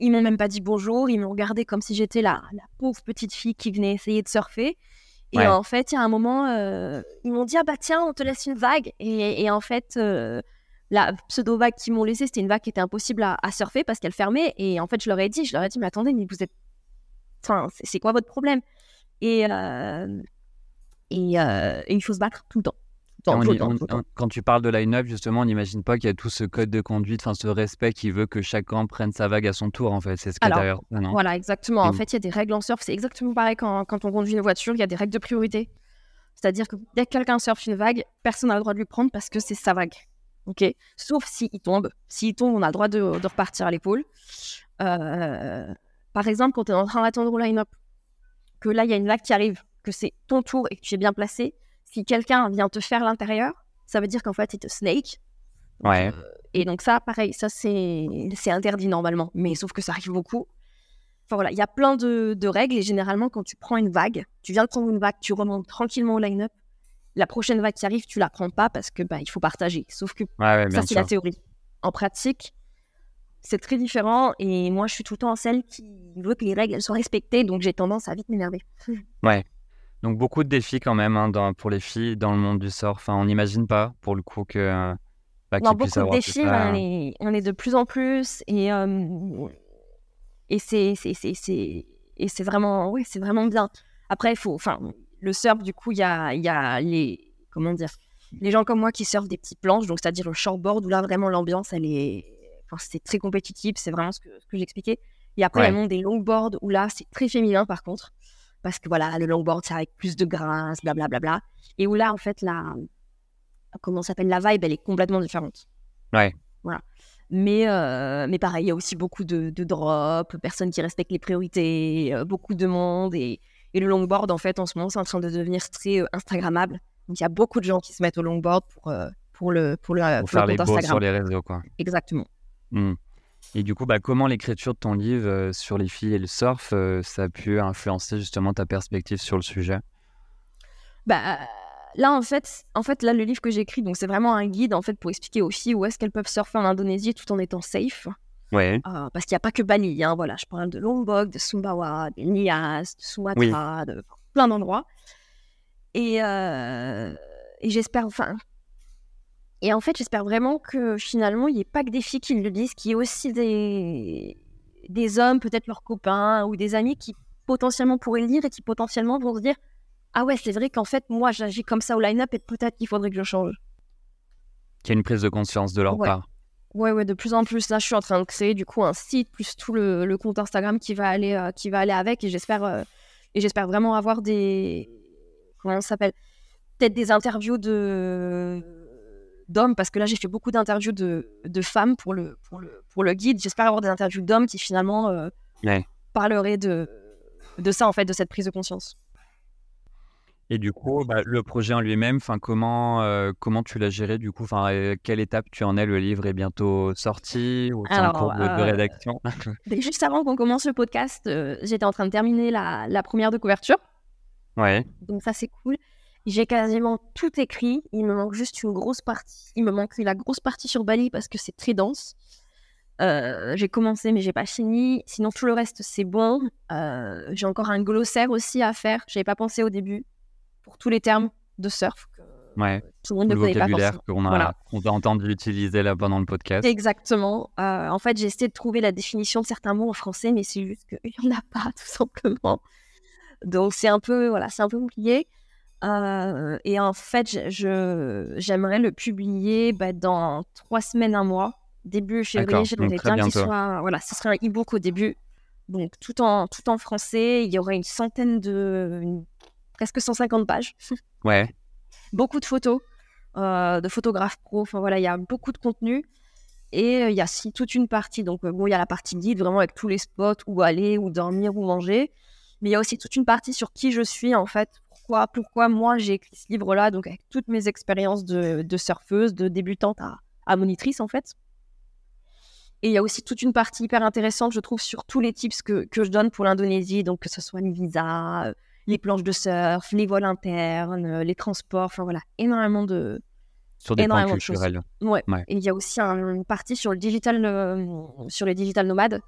B: ils m'ont même pas dit bonjour, ils m'ont regardé comme si j'étais la, la pauvre petite fille qui venait essayer de surfer. Et
A: Ouais.
B: en fait, il y a un moment, euh, ils m'ont dit Ah bah tiens, on te laisse une vague. Et, et en fait, la pseudo-vague qu'ils m'ont laissée, c'était une vague qui était impossible à, à surfer parce qu'elle fermait. Et en fait, je leur ai dit Je leur ai dit Mais attendez, mais vous êtes. Enfin, c'est quoi votre problème? Et, euh, et, euh, et il faut se battre tout le temps. Tout le temps,
A: On
B: tout le
A: y-
B: temps,
A: on-
B: tout le temps.
A: on- quand tu parles de line-up, justement, on n'imagine pas qu'il y a tout ce code de conduite, enfin ce respect qui veut que chacun prenne sa vague à son tour, en fait. C'est ce qu'il y a
B: Alors,
A: derrière ça, non?
B: Voilà, exactement. En
A: Mm.
B: fait, il y a des règles en surf. C'est exactement pareil quand, quand on conduit une voiture. Il y a des règles de priorité. C'est-à-dire que dès que quelqu'un surfe une vague, personne n'a le droit de lui prendre parce que c'est sa vague. Ok Sauf s'il tombe. S'il tombe, on a le droit de, de repartir à l'épaule. Euh, par exemple, quand tu es en train d'attendre au line-up, que là, il y a une vague qui arrive, que c'est ton tour et que tu es bien placé, si quelqu'un vient te faire l'intérieur, ça veut dire qu'en fait, il te snake.
A: Ouais.
B: euh, et donc ça, pareil, ça c'est c'est interdit normalement, mais sauf que ça arrive beaucoup. Enfin voilà, il y a plein de, de règles et généralement quand tu prends une vague, tu viens de prendre une vague, tu remontes tranquillement au line-up. La prochaine vague qui arrive, tu la prends pas parce que bah il faut partager. Sauf que
A: Ouais, ouais,
B: ça c'est la théorie. En pratique, c'est très différent et moi je suis tout le temps celle qui veut que les règles elles soient respectées, donc j'ai tendance à vite m'énerver.
A: Donc beaucoup de défis quand même hein, dans- pour les filles dans le monde du surf. Enfin, on n'imagine pas, pour le coup, que euh, bah,
B: Non, beaucoup de défis,
A: ça.
B: on est, on est de plus en plus et, euh, et c'est vraiment, ouais, vraiment bien. Après, il faut, enfin, le surf, du coup, il y a, il y a les, comment dire, les gens comme moi qui surfent des petites planches, donc c'est-à-dire le shortboard où là vraiment l'ambiance, elle est, enfin, c'est très compétitif, c'est vraiment ce que, ce que j'expliquais. Et après, il y a le monde des longboards où là, c'est très féminin par contre, parce que voilà, le longboard, c'est avec plus de grâce, blablabla, et où là, en fait, la, comment s'appelle, la vibe, elle est complètement différente.
A: Ouais.
B: Voilà. Mais, euh, mais pareil, il y a aussi beaucoup de, de drops, personnes qui respectent les priorités, euh, beaucoup de monde. Et, et le longboard, en fait, en ce moment, c'est en train de devenir très euh, Instagrammable. Donc, il y a beaucoup de gens qui se mettent au longboard pour, euh, pour le, pour le,
A: Pour
B: pour
A: faire
B: le
A: les
B: compte Instagram.
A: sur les réseaux, quoi.
B: Exactement.
A: Hmm. Et du coup, bah, comment l'écriture de ton livre euh, sur les filles et le surf, euh, ça a pu influencer justement ta perspective sur le sujet?
B: Bah, là, en fait, en fait, là, le livre que j'écris, donc c'est vraiment un guide en fait pour expliquer aux filles où est-ce qu'elles peuvent surfer en Indonésie tout en étant safe.
A: Ouais.
B: Euh, parce qu'il n'y a pas que Bali, hein, voilà, je parle de Lombok, de Sumbawa, de Nias, de Sumatra, de plein d'endroits. Et, euh, et j'espère, enfin, et en fait, j'espère vraiment que finalement, il n'y ait pas que des filles qui le disent, qu'il y ait aussi des, des hommes, peut-être leurs copains ou des amis qui potentiellement pourraient le lire et qui potentiellement vont se dire Ah ouais, c'est vrai qu'en fait, moi, j'agis comme ça au line-up et peut-être qu'il faudrait que je change.
A: Qu'il y a une prise de conscience de leur
B: Ouais.
A: part.
B: Ouais, ouais, de plus en plus. Là, je suis en train de créer du coup un site plus tout le, le compte Instagram qui va aller, euh, qui va aller avec. Et j'espère, euh, et j'espère vraiment avoir des, comment ça s'appelle, peut-être des interviews de d'hommes parce que là j'ai fait beaucoup d'interviews de, de femmes pour le, pour le, pour le guide. J'espère avoir des interviews d'hommes qui finalement euh,
A: Ouais.
B: parleraient de, de ça en fait, de cette prise de conscience.
A: Et du coup, bah, le projet en lui-même, enfin, comment, euh, comment tu l'as géré du coup? Enfin, euh, Quelle étape tu en es? Le livre est bientôt sorti ou c'est en cours de, de
B: euh,
A: rédaction?
B: juste avant qu'on commence le podcast, j'étais en train de terminer la, la première de couverture.
A: Ouais.
B: Donc ça, c'est cool. J'ai quasiment tout écrit. Il me manque juste une grosse partie. Il me manque la grosse partie sur Bali parce que c'est très dense. Euh, j'ai commencé, mais j'ai pas fini. Sinon, tout le reste, c'est bon. Euh, j'ai encore un glossaire aussi à faire. J'avais pas pensé au début pour tous les termes de surf que
A: Ouais.
B: tout le monde ne connaît pas
A: vocabulaire
B: forcément.
A: qu'on a,
B: Voilà.
A: a entendu utiliser là pendant le podcast.
B: Exactement. Euh, en fait, j'ai essayé de trouver la définition de certains mots en français, mais c'est juste qu'il n'y en a pas, tout simplement. Donc, c'est un peu, voilà, c'est un peu compliqué. Euh, et en fait, je, j'aimerais le publier bah, dans trois semaines, un mois. Début février, j'aimerais bien qu'il soit. Voilà, ce serait un e-book au début. Donc, tout en, tout en français. Il y aurait une centaine de. Presque 150 pages.
A: Ouais.
B: Beaucoup de photos, euh, de photographes pro. Enfin, voilà, il y a beaucoup de contenu. Et euh, il y a si toute une partie. Donc, bon, il y a la partie guide, vraiment avec tous les spots, où aller, où dormir, où manger. Mais il y a aussi toute une partie sur qui je suis, en fait, pourquoi, pourquoi moi j'ai écrit ce livre-là, donc avec toutes mes expériences de, surfeuse, de débutante à, monitrice en fait. Et il y a aussi toute une partie hyper intéressante, je trouve, sur tous les tips que, je donne pour l'Indonésie, donc que ce soit visas, euh, les planches de surf, les vols internes, euh, les transports, enfin voilà, énormément de,
A: sur des points culturels.
B: Ouais. Et il y a aussi une partie sur le digital, euh, sur les digital nomades,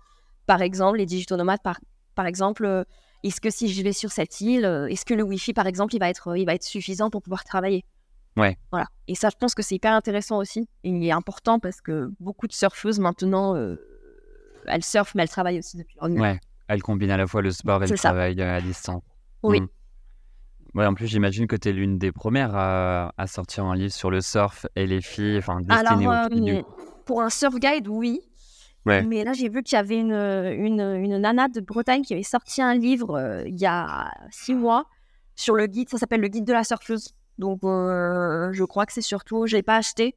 B: par exemple, les digital nomades, par, par exemple, est-ce que si je vais sur cette île, euh, est-ce que le Wi-Fi, par exemple, il va être, euh, il va être suffisant pour pouvoir travailler?
A: Ouais.
B: Voilà. Et ça, je pense que c'est hyper intéressant aussi. Et il est important parce que beaucoup de surfeuses maintenant, euh, elles surfent, mais elles travaillent aussi depuis
A: leur Ouais. Elles combinent à la fois le sport et le travail à distance.
B: Oui.
A: Mm. Ouais, en plus, j'imagine que tu es l'une des premières à, sortir un livre sur le surf et les filles, enfin, destiné
B: Alors, Pour un surf guide, oui. Mais là, j'ai vu qu'il y avait une, une, une, nana de Bretagne qui avait sorti un livre euh, il y a six mois sur le guide. Ça s'appelle le guide de la surfeuse. Donc, euh, je crois que c'est surtout, je l'ai pas acheté.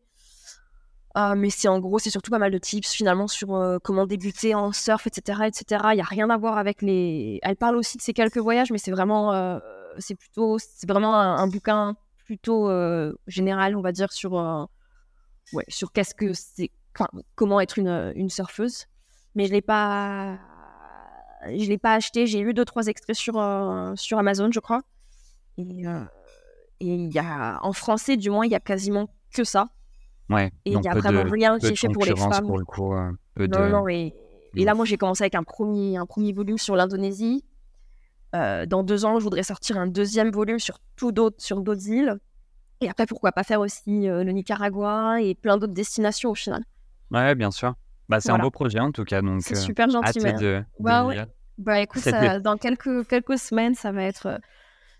B: Euh, mais c'est en gros, c'est surtout pas mal de tips finalement sur comment débuter en surf, etc., etc. Il y a rien à voir avec les. Elle parle aussi de ses quelques voyages, mais c'est vraiment, c'est plutôt, vraiment un, bouquin plutôt général, on va dire sur, ouais, sur qu'est-ce que c'est, comment être une, une surfeuse. Mais je l'ai pas, l'ai pas acheté. J'ai eu deux trois extraits sur euh, sur Amazon, je crois. Euh, et il y a en français, du moins, il y a quasiment que ça.
A: Ouais.
B: Et il y a vraiment de, rien qui est fait pour les femmes.
A: Pour le coup,
B: peu non, de... non, et, et, là, moi, j'ai commencé avec un premier un premier volume sur l'Indonésie. Euh, dans deux ans, je voudrais sortir un deuxième volume sur tout d'autres sur d'autres îles. Et après, pourquoi pas faire aussi le Nicaragua et plein d'autres destinations au final.
A: Ouais, bien sûr. Bah, c'est un beau projet en tout cas. Donc,
B: c'est euh, super gentil.
A: De,
B: ouais. Bah écoute, dans quelques, quelques semaines, ça va être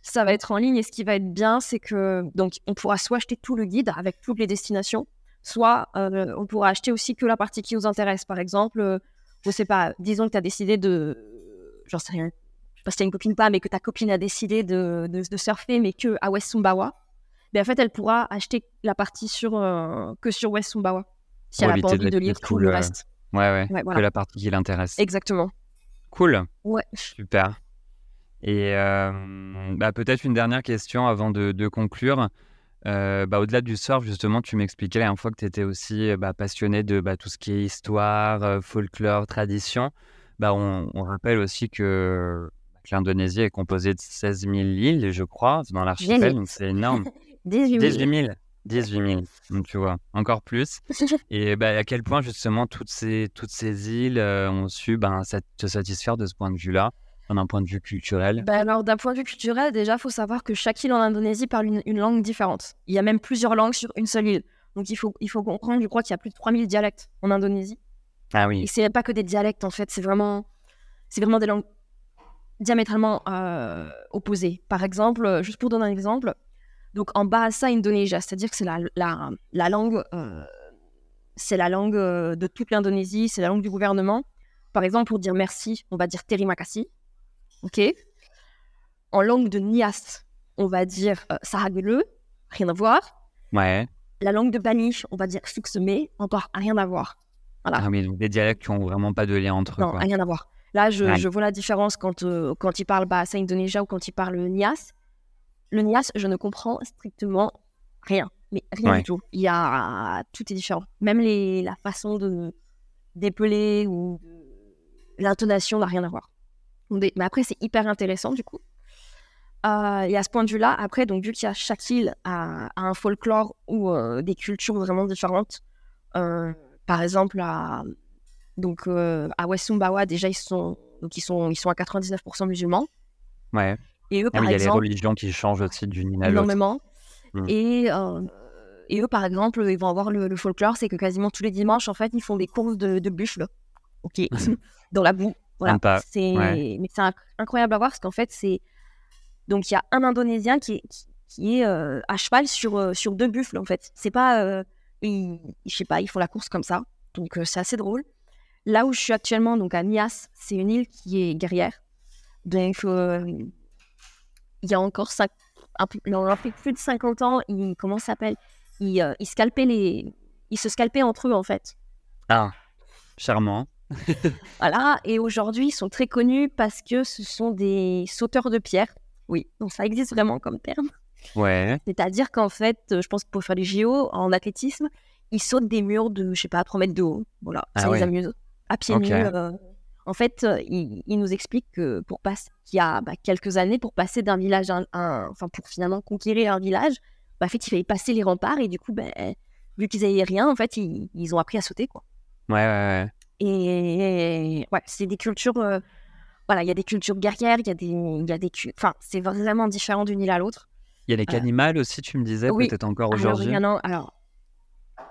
B: ça va être en ligne. Et ce qui va être bien, c'est que donc on pourra soit acheter tout le guide avec toutes les destinations, soit euh, on pourra acheter aussi que la partie qui nous intéresse. Par exemple, euh, je sais pas, disons que tu as décidé de. J'en sais rien. Je sais pas si tu une copine ou pas, mais que ta copine a décidé de, de, surfer, mais que à West Sumbawa. Ben, en fait, elle pourra acheter la partie sur, que sur West Sumbawa si elle n'a pas envie de lire tout le reste.
A: Ouais, ouais, que la partie qui l'intéresse.
B: Exactement.
A: Cool.
B: Ouais.
A: Super. Et euh, bah, peut-être une dernière question avant de, de conclure. Euh, bah, au-delà du surf, justement, tu m'expliquais la dernière fois que tu étais aussi bah, passionné de bah, tout ce qui est histoire, euh, folklore, tradition. Bah, on, on, rappelle aussi que, l'Indonésie est composée de 16 000 îles, je crois, dans l'archipel, donc c'est énorme.
B: 18 000. 18 000.
A: 18 000, donc tu vois, encore plus. Et bah, à quel point justement toutes ces, toutes ces îles euh, ont su ben, te satisfaire de ce point de vue-là, d'un point de vue culturel
B: bah, Alors d'un point de vue culturel, déjà, il faut savoir que chaque île en Indonésie parle une, langue différente. Il y a même plusieurs langues sur une seule île. Donc il faut, il faut comprendre, je crois qu'il y a plus de 3000 dialectes en Indonésie.
A: Ah oui.
B: Et c'est pas que des dialectes en fait, c'est vraiment, c'est vraiment des langues diamétralement euh, opposées. Par exemple, juste pour donner un exemple, donc en Bahasa Indonesia, c'est-à-dire que c'est la, la, la, langue, euh, c'est la langue euh, de toute l'Indonésie, c'est la langue du gouvernement. Par exemple, pour dire merci, on va dire terima kasih. Ok. En langue de Nias, on va dire euh, rien à voir.
A: Ouais.
B: La langue de Bali, on va dire sukseme, encore rien à voir.
A: Voilà. Ah donc des dialectes qui n'ont vraiment pas de lien entre eux.
B: Non, rien à voir. Là, je, je vois la différence quand, quand ils parlent Bahasa Indonesia ou quand ils parlent Nias le Nias, je ne comprends strictement rien. Mais rien du tout. Il y a... Tout est différent. Même les... la façon de d'épeler ou l'intonation n'a rien à voir. Mais après, c'est hyper intéressant du coup. Euh, et à ce point de vue-là, après, donc vu qu'il y a chaque île a, un folklore ou euh, des cultures vraiment différentes. Euh, par exemple, à, donc, à West Sumbawa, déjà, ils sont, donc, ils sont, ils sont à 99% musulmans.
A: Ouais.
B: Et eux,
A: ah il y a les religions qui changent aussi d'une île à
B: l'autre. Énormément. Hmm. Et, et eux, par exemple, ils vont avoir le, folklore, c'est que quasiment tous les dimanches, en fait, ils font des courses de, de buffles, ok, dans la boue. Voilà. C'est, mais c'est incroyable à voir parce qu'en fait, c'est donc il y a un Indonésien qui, qui est à cheval sur, sur deux buffles, en fait. C'est pas. ils, je sais pas, ils font la course comme ça. Donc, c'est assez drôle. Là où je suis actuellement, donc à Nias, c'est une île qui est guerrière. Donc, il y a encore un plus de 50 ans, ils, comment ça s'appelle? Ils, ils scalpaient les. Ils se scalpaient entre eux, en fait.
A: Ah, charmant.
B: voilà, et aujourd'hui, ils sont très connus parce que ce sont des sauteurs de pierre. Oui, donc ça existe vraiment comme terme.
A: Ouais.
B: C'est-à-dire qu'en fait, je pense que pour faire les JO en athlétisme, ils sautent des murs de, je sais pas, 3 mètres de haut. Voilà, ah ça les amuse. À pieds nus. Euh. en fait, euh, ils il nous expliquent que pour passer, qu'il y a bah, quelques années, pour passer d'un village à un, enfin pour finalement conquérir un village, bah, en fait, il fallait passer les remparts et du coup, ben, vu qu'ils n'avaient rien, en fait, ils, ils, ont appris à sauter, quoi.
A: Ouais, ouais, ouais.
B: Et, ouais, c'est des cultures. Euh, voilà, il y a des cultures guerrières, il y a des, y a des, enfin, c'est vraiment différent d'une île à l'autre.
A: Il y a les canimales aussi, tu me disais, peut-être encore aujourd'hui.
B: Il y en a, alors,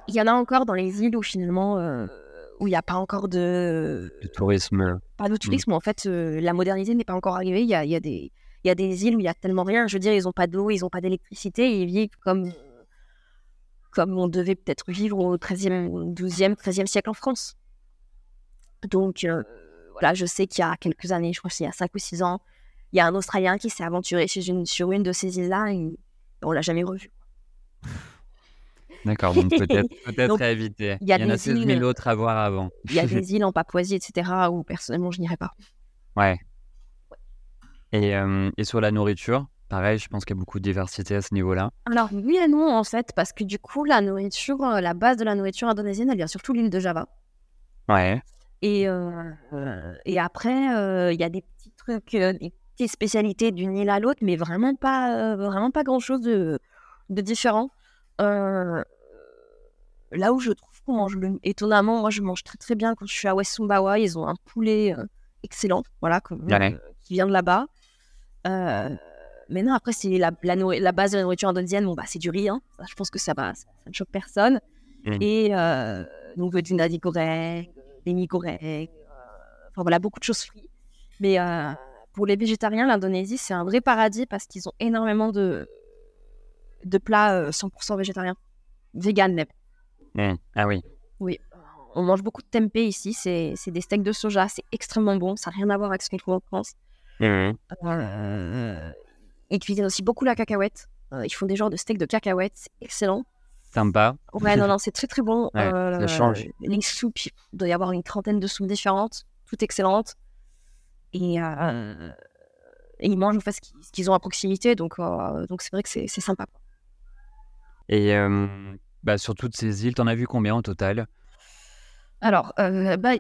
B: il y en a encore dans les îles où finalement, euh, où il n'y a pas encore de,
A: de tourisme.
B: Pas de mm. tourisme, où en fait, euh, la modernité n'est pas encore arrivée. Il y a, il y a des, il y a des îles où il y a tellement rien. Je veux dire, ils n'ont pas d'eau, ils n'ont pas d'électricité, ils vivent comme, comme on devait peut-être vivre au 13e, 12e, 13e siècle en France. Donc, euh, voilà, je sais qu'il y a quelques années, je crois qu'il y a 5 ou 6 ans, il y a un Australien qui s'est aventuré chez une, sur une de ces îles-là et on l'a jamais revu.
A: D'accord, donc peut-être peut à éviter. Il y, en a 16 000 autres à voir avant.
B: Il y a des îles en Papouasie, etc., où personnellement, je n'irai pas.
A: Ouais. Et, euh, et, sur la nourriture, pareil, je pense qu'il y a beaucoup de diversité à ce niveau-là.
B: Alors, oui et non, en fait, parce que du coup, la nourriture, euh, la base de la nourriture indonésienne, elle vient surtout de l'île de Java.
A: Ouais.
B: Et, euh, et après, euh, il y a des petits trucs, euh, des petites spécialités d'une île à l'autre, mais vraiment pas, vraiment pas grand-chose de, de différent. là où je trouve qu'on mange le... étonnamment, moi je mange très très bien quand je suis à West Sumbawa. Ils ont un poulet excellent, voilà, qui vient de là-bas. mais non, après, c'est la, la, base de la nourriture indonésienne, bon, bah, c'est du riz. Hein. je pense que ça, va, ça, ne choque personne. Mmh. Et donc, du nasi goreng, des mi euh, enfin voilà, beaucoup de choses frites. Mais euh, pour les végétariens, l'Indonésie, c'est un vrai paradis parce qu'ils ont énormément de, de plats 100% euh, végétariens, vegan même.
A: Mmh. Ah oui.
B: Oui. On mange beaucoup de tempeh ici, c'est des steaks de soja, c'est extrêmement bon, ça n'a rien à voir avec ce qu'on trouve en France. Mmh. ils cuisinent aussi beaucoup la cacahuète. ils font des genres de steaks de cacahuète, c'est excellent.
A: Sympa.
B: Ouais, non, non, c'est très très bon.
A: ça euh, change.
B: Les soupes, il doit y avoir une trentaine de soupes différentes, toutes excellentes. Et, euh, ils mangent en fait ce qu'ils ont à proximité, donc euh, donc c'est vrai que c'est sympa.
A: Et bah, sur toutes ces îles, t'en as vu combien au total?
B: Alors, bah,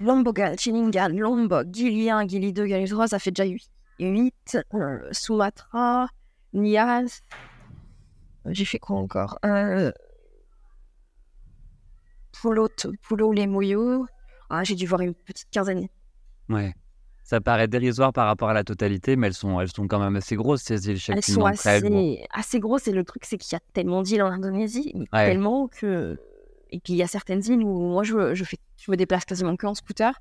B: Lombok, Chilingan, Lombok, Gili 1, Gili 2, Gili 3, ça fait déjà 8. 8. Sumatra, Nias, j'ai fait quoi encore? Euh... Pulo, Pulo les Moyo. Ah, j'ai dû voir une petite quinzaine.
A: Ouais. Ça paraît dérisoire par rapport à la totalité, mais elles sont, elles sont quand même assez grosses, ces îles.
B: Elles sont assez, assez grosses, et le truc, c'est qu'il y a tellement d'îles en Indonésie, tellement que. Et puis, il y a certaines îles où moi, je, je, fais, je me déplace quasiment que en scooter.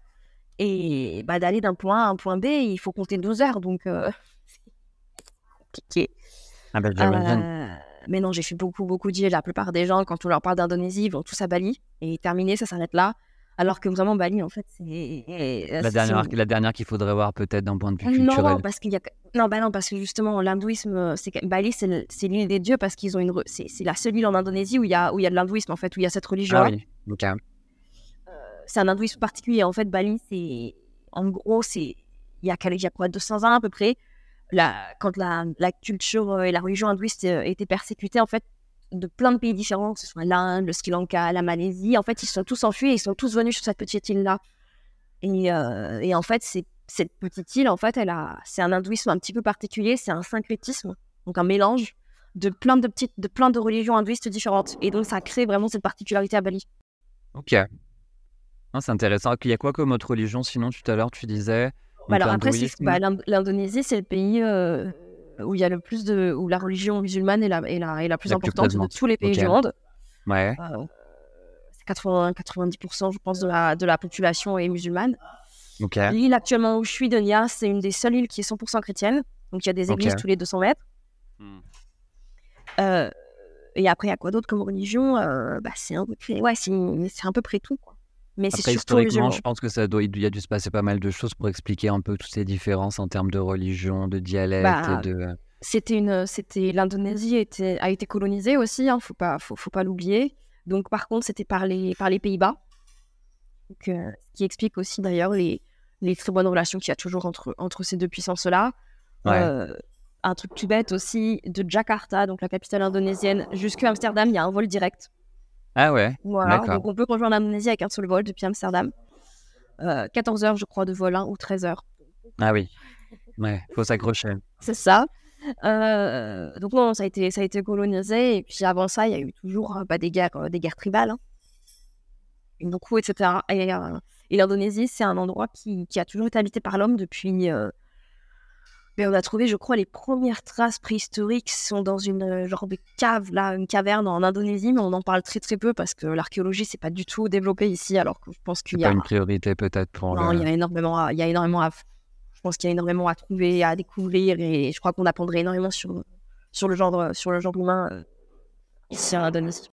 B: Et bah, d'aller d'un point A à un point B, il faut compter 12 heures, donc euh, c'est compliqué.
A: Ah ben, euh,
B: mais non, j'ai fait beaucoup, beaucoup d'îles. La plupart des gens, quand on leur parle d'Indonésie, ils vont tous à Bali. Et terminé, ça s'arrête là. Alors que vraiment, Bali, en fait, c'est.
A: La dernière, la dernière qu'il faudrait voir, peut-être, d'un point de vue culturel.
B: Non, parce qu'il y a. Non, bah non, parce que justement, l'hindouisme, c'est Bali, c'est l'île des dieux parce qu'ils ont une. C'est la seule île en Indonésie où il y a, où il y a de l'hindouisme, en fait, où il y a cette religion.
A: Ah oui, ok. Euh,
B: c'est un hindouisme particulier. En fait, Bali, c'est. En gros, c'est. Il y a, il y a quoi, 200 ans à peu près quand la, culture euh, et la religion hindouiste euh, étaient persécutées, en fait, de plein de pays différents, que ce soit l'Inde, le Sri Lanka, la Malaisie, en fait, ils sont tous enfuis et ils sont tous venus sur cette petite île-là. Et, euh, et, en fait, cette petite île, en fait, elle a, c'est un hindouisme un petit peu particulier, c'est un syncrétisme, donc un mélange de plein de petites, de plein de religions hindouistes différentes. Et donc, ça crée vraiment cette particularité à Bali.
A: Ok. c'est intéressant. Il y a quoi comme autre religion? Sinon, tout à l'heure, tu disais
B: bah, alors après, bah, l'Indonésie, c'est le pays euh, où il y a le plus de, où la religion musulmane est la, est la, est la plus importante de tous les pays du monde.
A: Ouais.
B: Euh, c'est 80, 90%, je pense, de la, de la population est musulmane. L'île actuellement où je suis, de Nia, c'est une des seules îles qui est 100% chrétienne. Donc il y a des églises tous les 200 mètres. Hmm. Euh, et après, il y a quoi d'autre comme religion? Bah, C'est un, peu près- ouais, c'est c'est à peu près tout. Quoi. Mais c'est
A: Après,
B: surtout
A: historiquement, je pense que ça doit, il y a dû se passer pas mal de choses pour expliquer un peu toutes ces différences en termes de religion, de dialecte
B: Bah,
A: de.
B: C'était une, c'était l'Indonésie était, a été colonisée aussi, hein, faut pas, faut, faut pas l'oublier. Donc par contre, c'était par les, par les Pays-Bas, euh, qui explique aussi d'ailleurs les, les très bonnes relations qu'il y a toujours entre, entre ces deux puissances-là.
A: Ouais.
B: Euh, un truc tout bête aussi, de Jakarta, donc la capitale indonésienne, jusqu'à Amsterdam, il y a un vol direct.
A: Ah ouais.
B: Voilà, donc on peut rejoindre l'Indonésie avec un seul vol depuis Amsterdam. Euh, 14 heures, je crois, de vol, hein, ou 13 heures.
A: Ah oui. Ouais, faut s'accrocher.
B: C'est ça. Euh, donc non, ça a été, ça a été colonisé. Et puis avant ça, il y a eu toujours euh, bah, des guerres, euh, des guerres tribales. hein. Et beaucoup, etc. Et, euh, et l'Indonésie, c'est un endroit qui, qui a toujours été habité par l'homme depuis. euh, ben, on a trouvé, je crois, les premières traces préhistoriques sont dans une euh, genre de cave, là, une caverne en Indonésie, mais on en parle très très peu parce que l'archéologie, c'est pas du tout développé ici, alors que je pense qu'il y
A: pas
B: a.
A: une priorité peut-être pour
B: Non,
A: le.
B: il y a énormément à, il y a énormément à, je pense qu'il y a énormément à trouver, à découvrir, et je crois qu'on apprendrait énormément sur, sur le genre, sur le genre humain euh, ici en Indonésie.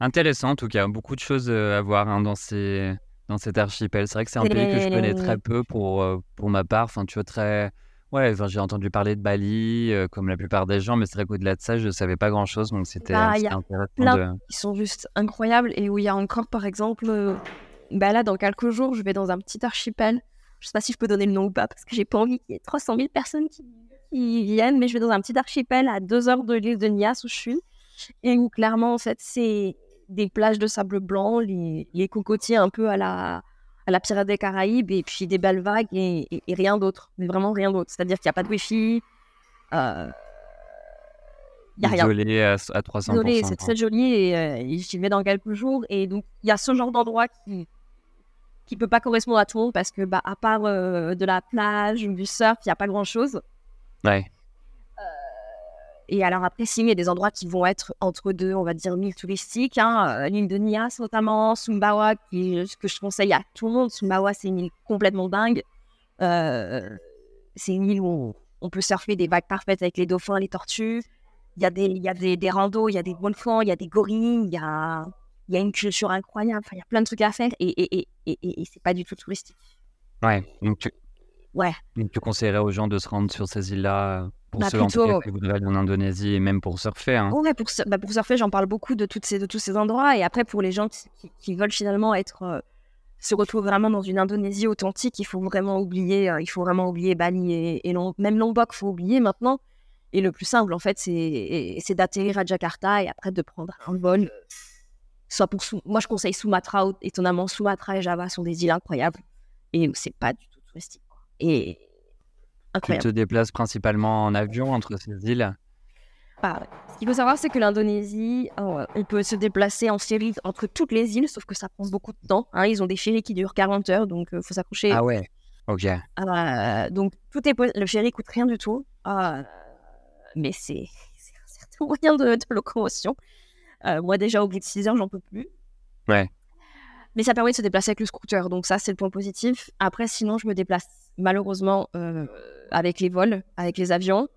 A: Intéressant en tout cas, beaucoup de choses euh, à voir hein, dans ces dans cet archipel. C'est vrai que c'est un pays que je connais très peu pour euh, pour ma part. Enfin, tu vois très ouais. Enfin, j'ai entendu parler de Bali euh, comme la plupart des gens, mais c'est vrai qu'au-delà de ça, je savais pas grand chose. Donc c'était
B: Bah,
A: intéressant
B: plein
A: de.
B: Ils sont juste incroyables, et où il y a encore, par exemple, euh, bah là, dans quelques jours, je vais dans un petit archipel. Je sais pas si je peux donner le nom ou pas, parce que j'ai pas envie qu'il y ait 300 000 personnes qui, qui viennent, mais je vais dans un petit archipel à deux heures de l'île de Nias où je suis, et où clairement, en fait, c'est des plages de sable blanc, les, les cocotiers un peu à la, à la Pirate des Caraïbes, et puis des belles vagues, et, et- et rien d'autre, mais vraiment rien d'autre. C'est-à-dire qu'il n'y a pas de wifi, euh, il n'y a rien.
A: Isolé à, à 300%.
B: Désolée, c'est très joli et, euh, et j'y vais dans quelques jours. Et donc, il y a ce genre d'endroit qui qui peut pas correspondre à tout le monde parce que, bah, à part euh, de la plage ou du surf, il n'y a pas grand-chose.
A: Ouais.
B: Et alors après, si, il y a des endroits qui vont être entre deux, on va dire, l'île touristique. Hein, euh, l'île de Nias notamment, Sumbawa, qui, ce que je conseille à tout le monde. Sumbawa, c'est une île complètement dingue. Euh, c'est une île où on, on peut surfer des vagues parfaites avec les dauphins, les tortues. Il y a des, il y a des, des randos, il y a des volcans, il y a des gorilles, il y a, il y a une culture incroyable. Enfin, il y a plein de trucs à faire et, et, et, et, et- et c'est pas du tout touristique.
A: Ouais. Donc tu,
B: Ouais.
A: donc tu conseillerais aux gens de se rendre sur ces îles-là euh, pour
B: Bah,
A: ceux
B: plutôt-
A: qui voudraient aller en Indonésie et même pour surfer. Hein.
B: Ouais, pour, bah, pour surfer, j'en parle beaucoup de, toutes ces, de tous ces endroits. Et après, pour les gens qui, qui- qui veulent finalement être, euh, se retrouver vraiment dans une Indonésie authentique, il faut vraiment oublier, euh, il faut vraiment oublier Bali et, et Long- même Lombok, faut oublier maintenant. Et le plus simple, en fait, c'est d'atterrir à Jakarta et après de prendre un vol. euh, Soit pour moi, je conseille Sumatra. Étonnamment, Sumatra et Java sont des îles incroyables et c'est pas du tout touristique. quoi.
A: Tu te déplaces principalement en avion entre ces îles.
B: Ah ouais. Ce qu'il faut savoir, c'est que l'Indonésie, euh, on peut se déplacer en ferry entre toutes les îles, sauf que ça prend beaucoup de temps. hein. Ils ont des ferries qui durent 40 heures, donc il faut s'accrocher.
A: Ah ouais. Ok.
B: Euh, donc tout est le ferry coûte rien du tout, euh, mais c'est un certain moyen de, de locomotion. Euh, moi déjà au bout de 6 heures, j'en peux plus.
A: Ouais.
B: Mais ça permet de se déplacer avec le scooter, donc ça c'est le point positif. Après, sinon, je me déplace malheureusement euh, avec les vols, avec les avions.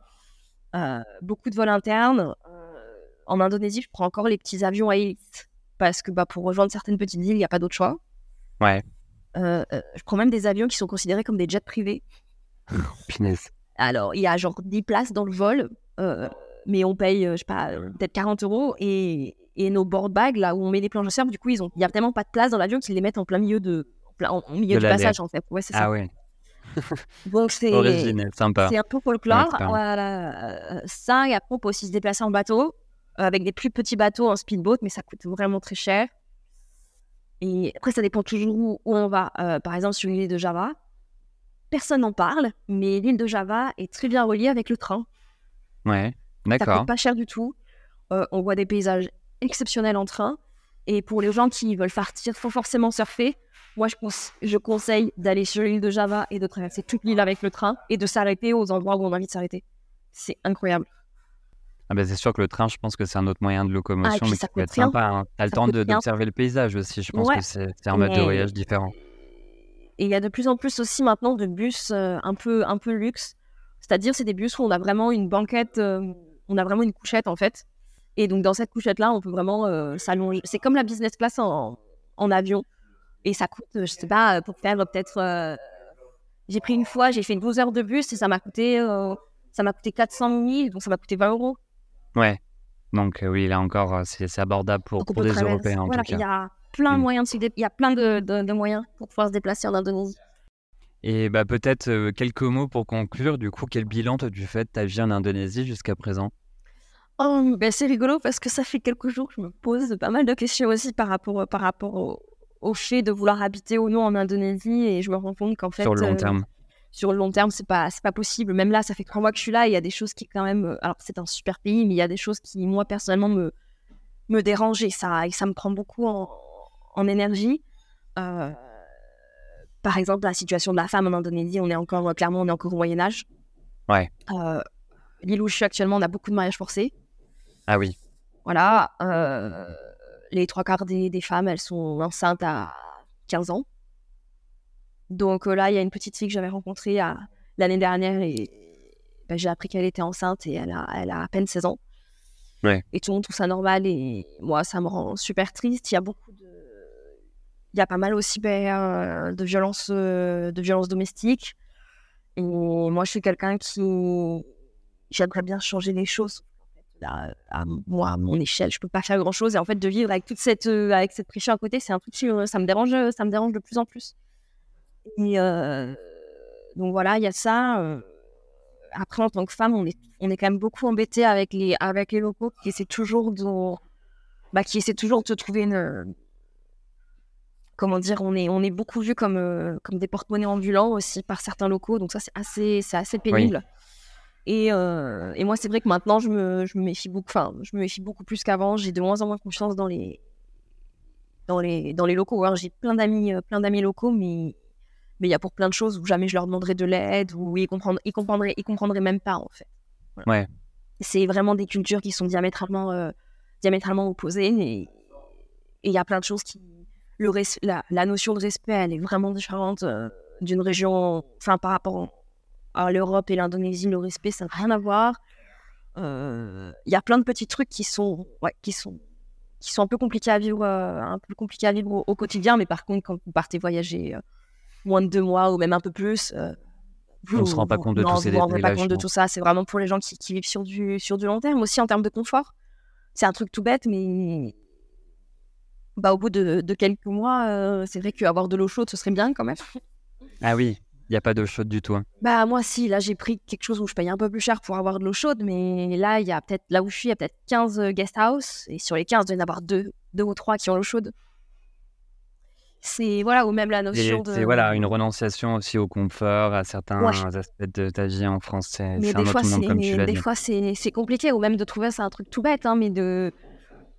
B: Euh, beaucoup de vols internes. Euh, en Indonésie, je prends encore les petits avions à hélice parce que bah, pour rejoindre certaines petites îles, il n'y a pas d'autre choix.
A: Ouais.
B: Euh, je prends même des avions qui sont considérés comme des jets privés.
A: Punaise.
B: Alors, il y a genre 10 places dans le vol, euh, mais on paye, je sais pas, peut-être 40 euros. Et, et nos board bags, là où on met les planches de surf, du coup, il n'y a tellement pas de place dans l'avion qu'ils les mettent en plein milieu, de, en plein- en milieu
A: De
B: du passage, en fait. Ouais, c'est ça.
A: Ah ouais.
B: Donc, c'est
A: sympa.
B: c'est un peu folklore. voilà. Euh, ça, et après, on peut aussi se déplacer en bateau, euh, avec des plus petits bateaux en speedboat, mais ça coûte vraiment très cher. Et après, ça dépend toujours où, on va. Euh, par exemple, sur l'île de Java, personne n'en parle, mais l'île de Java est très bien reliée avec le train.
A: Ouais.
B: Ça
A: D'accord.
B: coûte pas cher du tout. Euh, on voit des paysages exceptionnels en train. Et pour les gens qui veulent partir sans forcément surfer, moi, je, conse- je conseille d'aller sur l'île de Java et de traverser toute l'île avec le train et de s'arrêter aux endroits où on a envie de s'arrêter. C'est incroyable.
A: Ah bah c'est sûr que le train, je pense que c'est un autre moyen de locomotion,
B: Ah,
A: mais
B: ça
A: peut être
B: rien.
A: sympa. hein. T'as le temps d'observer le paysage aussi. Je pense
B: Ouais.
A: que c'est un mode de voyage différent.
B: Et il y a de plus en plus aussi maintenant de bus euh, un, peu, un peu luxe. C'est-à-dire, c'est des bus où on a vraiment une banquette, euh, on a vraiment une couchette en fait. Et donc, dans cette couchette-là, on peut vraiment euh, s'allonger. C'est comme la business class en, en avion. Et ça coûte, je sais pas, pour faire peut-être. euh, j'ai pris une fois, j'ai fait 12 heures de bus et ça m'a coûté, euh, ça m'a coûté 400 000, donc ça m'a coûté 20 euros.
A: Ouais. Donc, euh, oui, là encore, euh, c'est abordable pour, pour
B: peut
A: des
B: traverser.
A: Européens, en
B: Voilà,
A: tout
B: Il y a plein de
A: Mm.
B: moyens de se dé- il y a plein de, de- de moyens pour pouvoir se déplacer en Indonésie.
A: Et bah, peut-être euh, quelques mots pour conclure. Du coup, quel bilan toi, tu fais de ta vie en Indonésie jusqu'à présent?
B: Oh, ben c'est rigolo parce que ça fait quelques jours que je me pose pas mal de questions aussi par rapport, par rapport au, au fait de vouloir habiter ou non en Indonésie et je me rends compte qu'en fait
A: sur le long
B: euh,
A: terme.
B: sur le long terme c'est pas pas possible. Même là ça fait trois mois que je suis là et il y a des choses qui quand même euh, alors c'est un super pays mais il y a des choses qui moi personnellement me me dérangent et ça et ça me prend beaucoup en, en énergie. Euh, par exemple la situation de la femme en Indonésie on est encore clairement on est encore au Moyen Âge.
A: Ouais.
B: Euh, l'île où je suis actuellement on a beaucoup de mariages forcés
A: Ah oui.
B: voilà, euh, les trois quarts des, des femmes, elles sont enceintes à 15 ans. Donc euh, là, il y a une petite fille que j'avais rencontrée à- l'année dernière et ben, j'ai appris qu'elle était enceinte et elle a, elle a à peine 16 ans.
A: Ouais.
B: Et tout le monde trouve ça normal et moi, ça me rend super triste. Il y a beaucoup de... Il y a pas mal aussi ben, euh, de violences euh, de violences domestiques. Et moi, je suis quelqu'un qui... J'aimerais bien changer les choses à moi, à mon échelle, je peux pas faire grand chose. Et en fait, de vivre avec toute cette, euh, avec cette pression à côté, c'est un truc qui euh, ça me dérange, ça me dérange de plus en plus. Et euh, donc voilà, il y a ça. euh. Après, en tant que femme, on est, on est quand même beaucoup embêté avec les, avec les locaux qui essaient toujours de, bah, qui essaient toujours de te trouver une, comment dire, on est, on est beaucoup vu comme, euh, comme des porte-monnaies ambulants aussi par certains locaux. Donc ça, c'est assez, c'est assez pénible. Et, euh, et moi, c'est vrai que maintenant, je me, je me méfie beaucoup. Enfin, je me méfie beaucoup plus qu'avant. J'ai de moins en moins confiance dans les, dans les, dans les locaux. Alors, j'ai plein d'amis, euh, plein d'amis locaux, mais mais il y a pour plein de choses où jamais je leur demanderai de l'aide ou ils comprendraient, ils comprendraient, ils comprendraient même pas en fait. Voilà.
A: Ouais.
B: C'est vraiment des cultures qui sont diamétralement, euh, diamétralement opposées et et il y a plein de choses qui, le res- la, la notion de respect, elle est vraiment différente euh, d'une région, enfin par rapport à l'Europe et l'Indonésie, le respect, ça n'a rien à voir. Euh, Il y a plein de petits trucs qui sont, ouais, qui sont, qui sont un peu compliqués à vivre, euh, un peu compliqués à vivre au, au quotidien, mais par contre, quand vous partez voyager euh, moins de deux mois ou même un peu plus, euh,
A: On se rend pas
B: vous-
A: compte de
B: non,
A: tous ces
B: vous vous rendez pas compte de tout ça. C'est vraiment pour les gens qui, qui vivent sur du, sur du long terme, aussi en termes de confort. C'est un truc tout bête, mais bah, au bout de, de quelques mois, c'est vrai qu'avoir de l'eau chaude, ce serait bien quand même.
A: Ah oui, il n'y a pas d'eau chaude du tout. hein.
B: Bah moi si, là j'ai pris quelque chose où je paye un peu plus cher pour avoir de l'eau chaude, mais là il y a peut-être là où je suis, il y a peut-être 15 guest house et sur les 15, il doit y en avoir deux, deux ou trois qui ont l'eau chaude. C'est voilà, ou même la
A: Et
B: notion de
A: c'est voilà, une renonciation aussi au confort, à certains
B: Ouais.
A: aspects de ta vie en France. C'est
B: mais des fois c'est
A: comme tu l'as
B: des fois c'est c'est compliqué ou même de trouver c'est un truc tout bête hein, mais de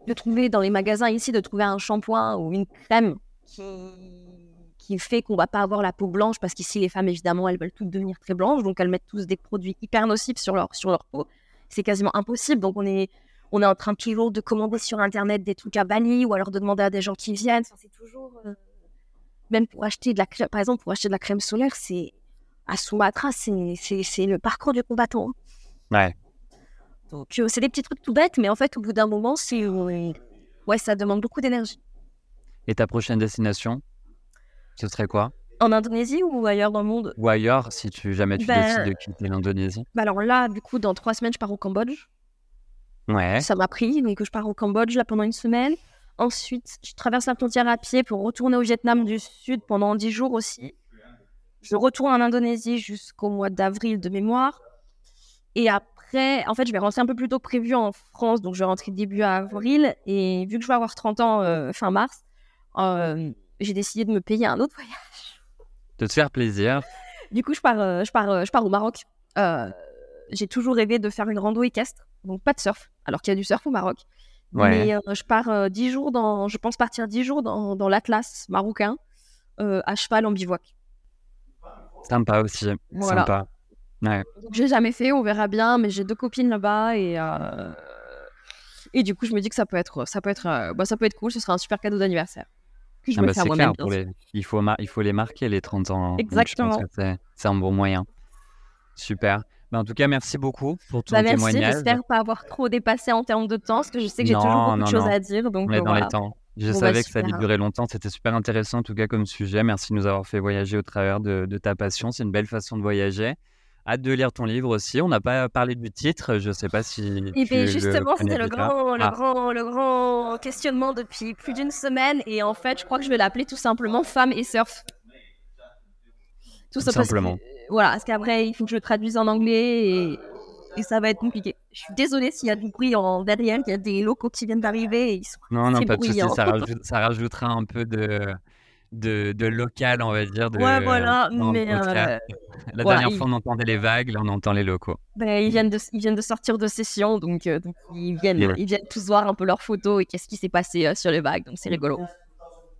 B: de trouver dans les magasins ici de trouver un shampoing ou une crème qui qui fait qu'on va pas avoir la peau blanche parce qu'ici les femmes évidemment elles veulent toutes devenir très blanches donc elles mettent tous des produits hyper nocifs sur leur sur leur peau. C'est quasiment impossible donc on est on est en train toujours de commander sur internet des trucs à Bali ou alors de demander à des gens qui viennent. Enfin, c'est toujours euh, même pour acheter de la crème par exemple pour acheter de la crème solaire c'est à Sumatra c'est c'est c'est le parcours du combattant
A: Ouais.
B: donc euh, c'est des petits trucs tout bêtes mais en fait au bout d'un moment c'est ouais ça demande beaucoup d'énergie.
A: Et ta prochaine destination, ce serait quoi?
B: En Indonésie ou ailleurs dans le monde?
A: Ou ailleurs, si tu jamais tu
B: Ben,
A: décides de quitter l'Indonésie?
B: Bah alors là, du coup, dans trois semaines, je pars au Cambodge.
A: Ouais.
B: Ça m'a pris, que je pars au Cambodge là pendant une semaine. Ensuite, je traverse la frontière à pied pour retourner au Vietnam du Sud pendant dix jours aussi. Je retourne en Indonésie jusqu'au mois d'avril de mémoire. Et après, en fait, je vais rentrer un peu plus tôt que prévu en France, donc je vais rentrer début avril. Et vu que je vais avoir 30 ans euh, fin mars, euh, j'ai décidé de me payer un autre voyage.
A: De te faire plaisir.
B: Du coup, je pars, euh, je pars, euh, je pars au Maroc. Euh, j'ai toujours rêvé de faire une rando équestre, donc pas de surf, alors qu'il y a du surf au Maroc.
A: Ouais.
B: Mais je pars euh, 10 jours dans, je pense partir 10 jours dans, dans l'Atlas marocain, à cheval en bivouac.
A: Sympa aussi.
B: Voilà.
A: Sympa. Ouais.
B: J'ai jamais fait, on verra bien, mais j'ai deux copines là-bas et et du coup je me dis que ça peut être, ça peut être, bah, ça peut être cool, ce sera un super cadeau d'anniversaire que je
A: Ah
B: me
A: bah,
B: fais à moi-même.
A: les... il, faut mar- il faut les marquer, les 30 ans. Je pense
B: Exactement.
A: c'est- un bon moyen. Super. Bah, en tout cas, merci beaucoup pour ton
B: Bah, merci,
A: témoignage.
B: j'espère pas avoir trop dépassé en termes de temps, parce que je sais que j'ai toujours beaucoup
A: non,
B: de choses
A: non.
B: à dire. Donc,
A: On est
B: euh,
A: dans
B: voilà.
A: les temps. Je
B: Bon, bah,
A: savais que ça allait durer longtemps. C'était super intéressant, en tout cas, comme sujet. Merci de nous avoir fait voyager au travers de, de ta passion. C'est une belle façon de voyager. Hâte de lire ton livre aussi. On n'a pas parlé du titre. Je ne sais pas si.
B: Et
A: tu
B: bien justement, c'était le grand, le,
A: Ah.
B: grand, le grand questionnement depuis plus d'une semaine. Et en fait, je crois que je vais l'appeler tout simplement Femme et Surf. Tout, que-
A: simplement.
B: voilà, parce qu'après, il faut que je le traduise en anglais et, et ça va être compliqué. Je suis désolée s'il y a du bruit en derrière, il y a des locaux qui viennent d'arriver et ils sont
A: Non, non, pas de souci.
B: bruyants.
A: Ça, rajoute- ça rajoutera un peu de, de, de local, on va dire. De,
B: Ouais, voilà, mais euh,
A: La dernière fois, on entendait les vagues. Là, on entend les locaux.
B: ben, ils, viennent de, ils viennent de sortir de session, donc, euh, donc ils, viennent,
A: Ouais.
B: ils viennent tous voir un peu leurs photos et qu'est-ce qui s'est passé euh, sur les vagues, donc c'est rigolo.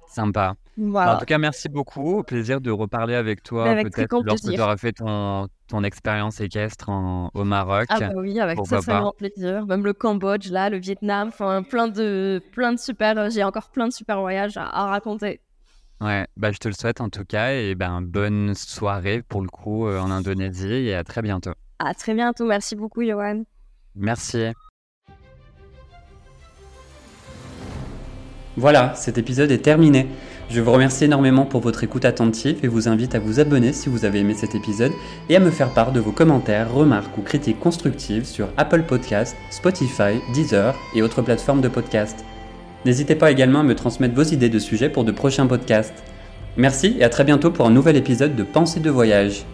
A: Sympa.
B: Voilà.
A: En tout cas, merci beaucoup. Au plaisir de reparler avec toi,
B: très
A: peut-être lorsque tu auras fait ton, ton expérience équestre en- au Maroc.
B: Ah bah oui, avec très
A: pas.
B: grand plaisir. Même le Cambodge, là, le Vietnam, enfin plein de, plein de super, j'ai encore plein de super voyages à, à raconter.
A: Ouais, bah, je te le souhaite en tout cas. Et ben, bonne soirée pour le coup euh, en Indonésie et à très bientôt.
B: À très bientôt, merci beaucoup Johan.
A: Merci. Voilà, cet épisode est terminé. Je vous remercie énormément pour votre écoute attentive et vous invite à vous abonner si vous avez aimé cet épisode et à me faire part de vos commentaires, remarques ou critiques constructives sur Apple Podcasts, Spotify, Deezer et autres plateformes de podcast. N'hésitez pas également à me transmettre vos idées de sujets pour de prochains podcasts. Merci et à très bientôt pour un nouvel épisode de Pensée de voyage.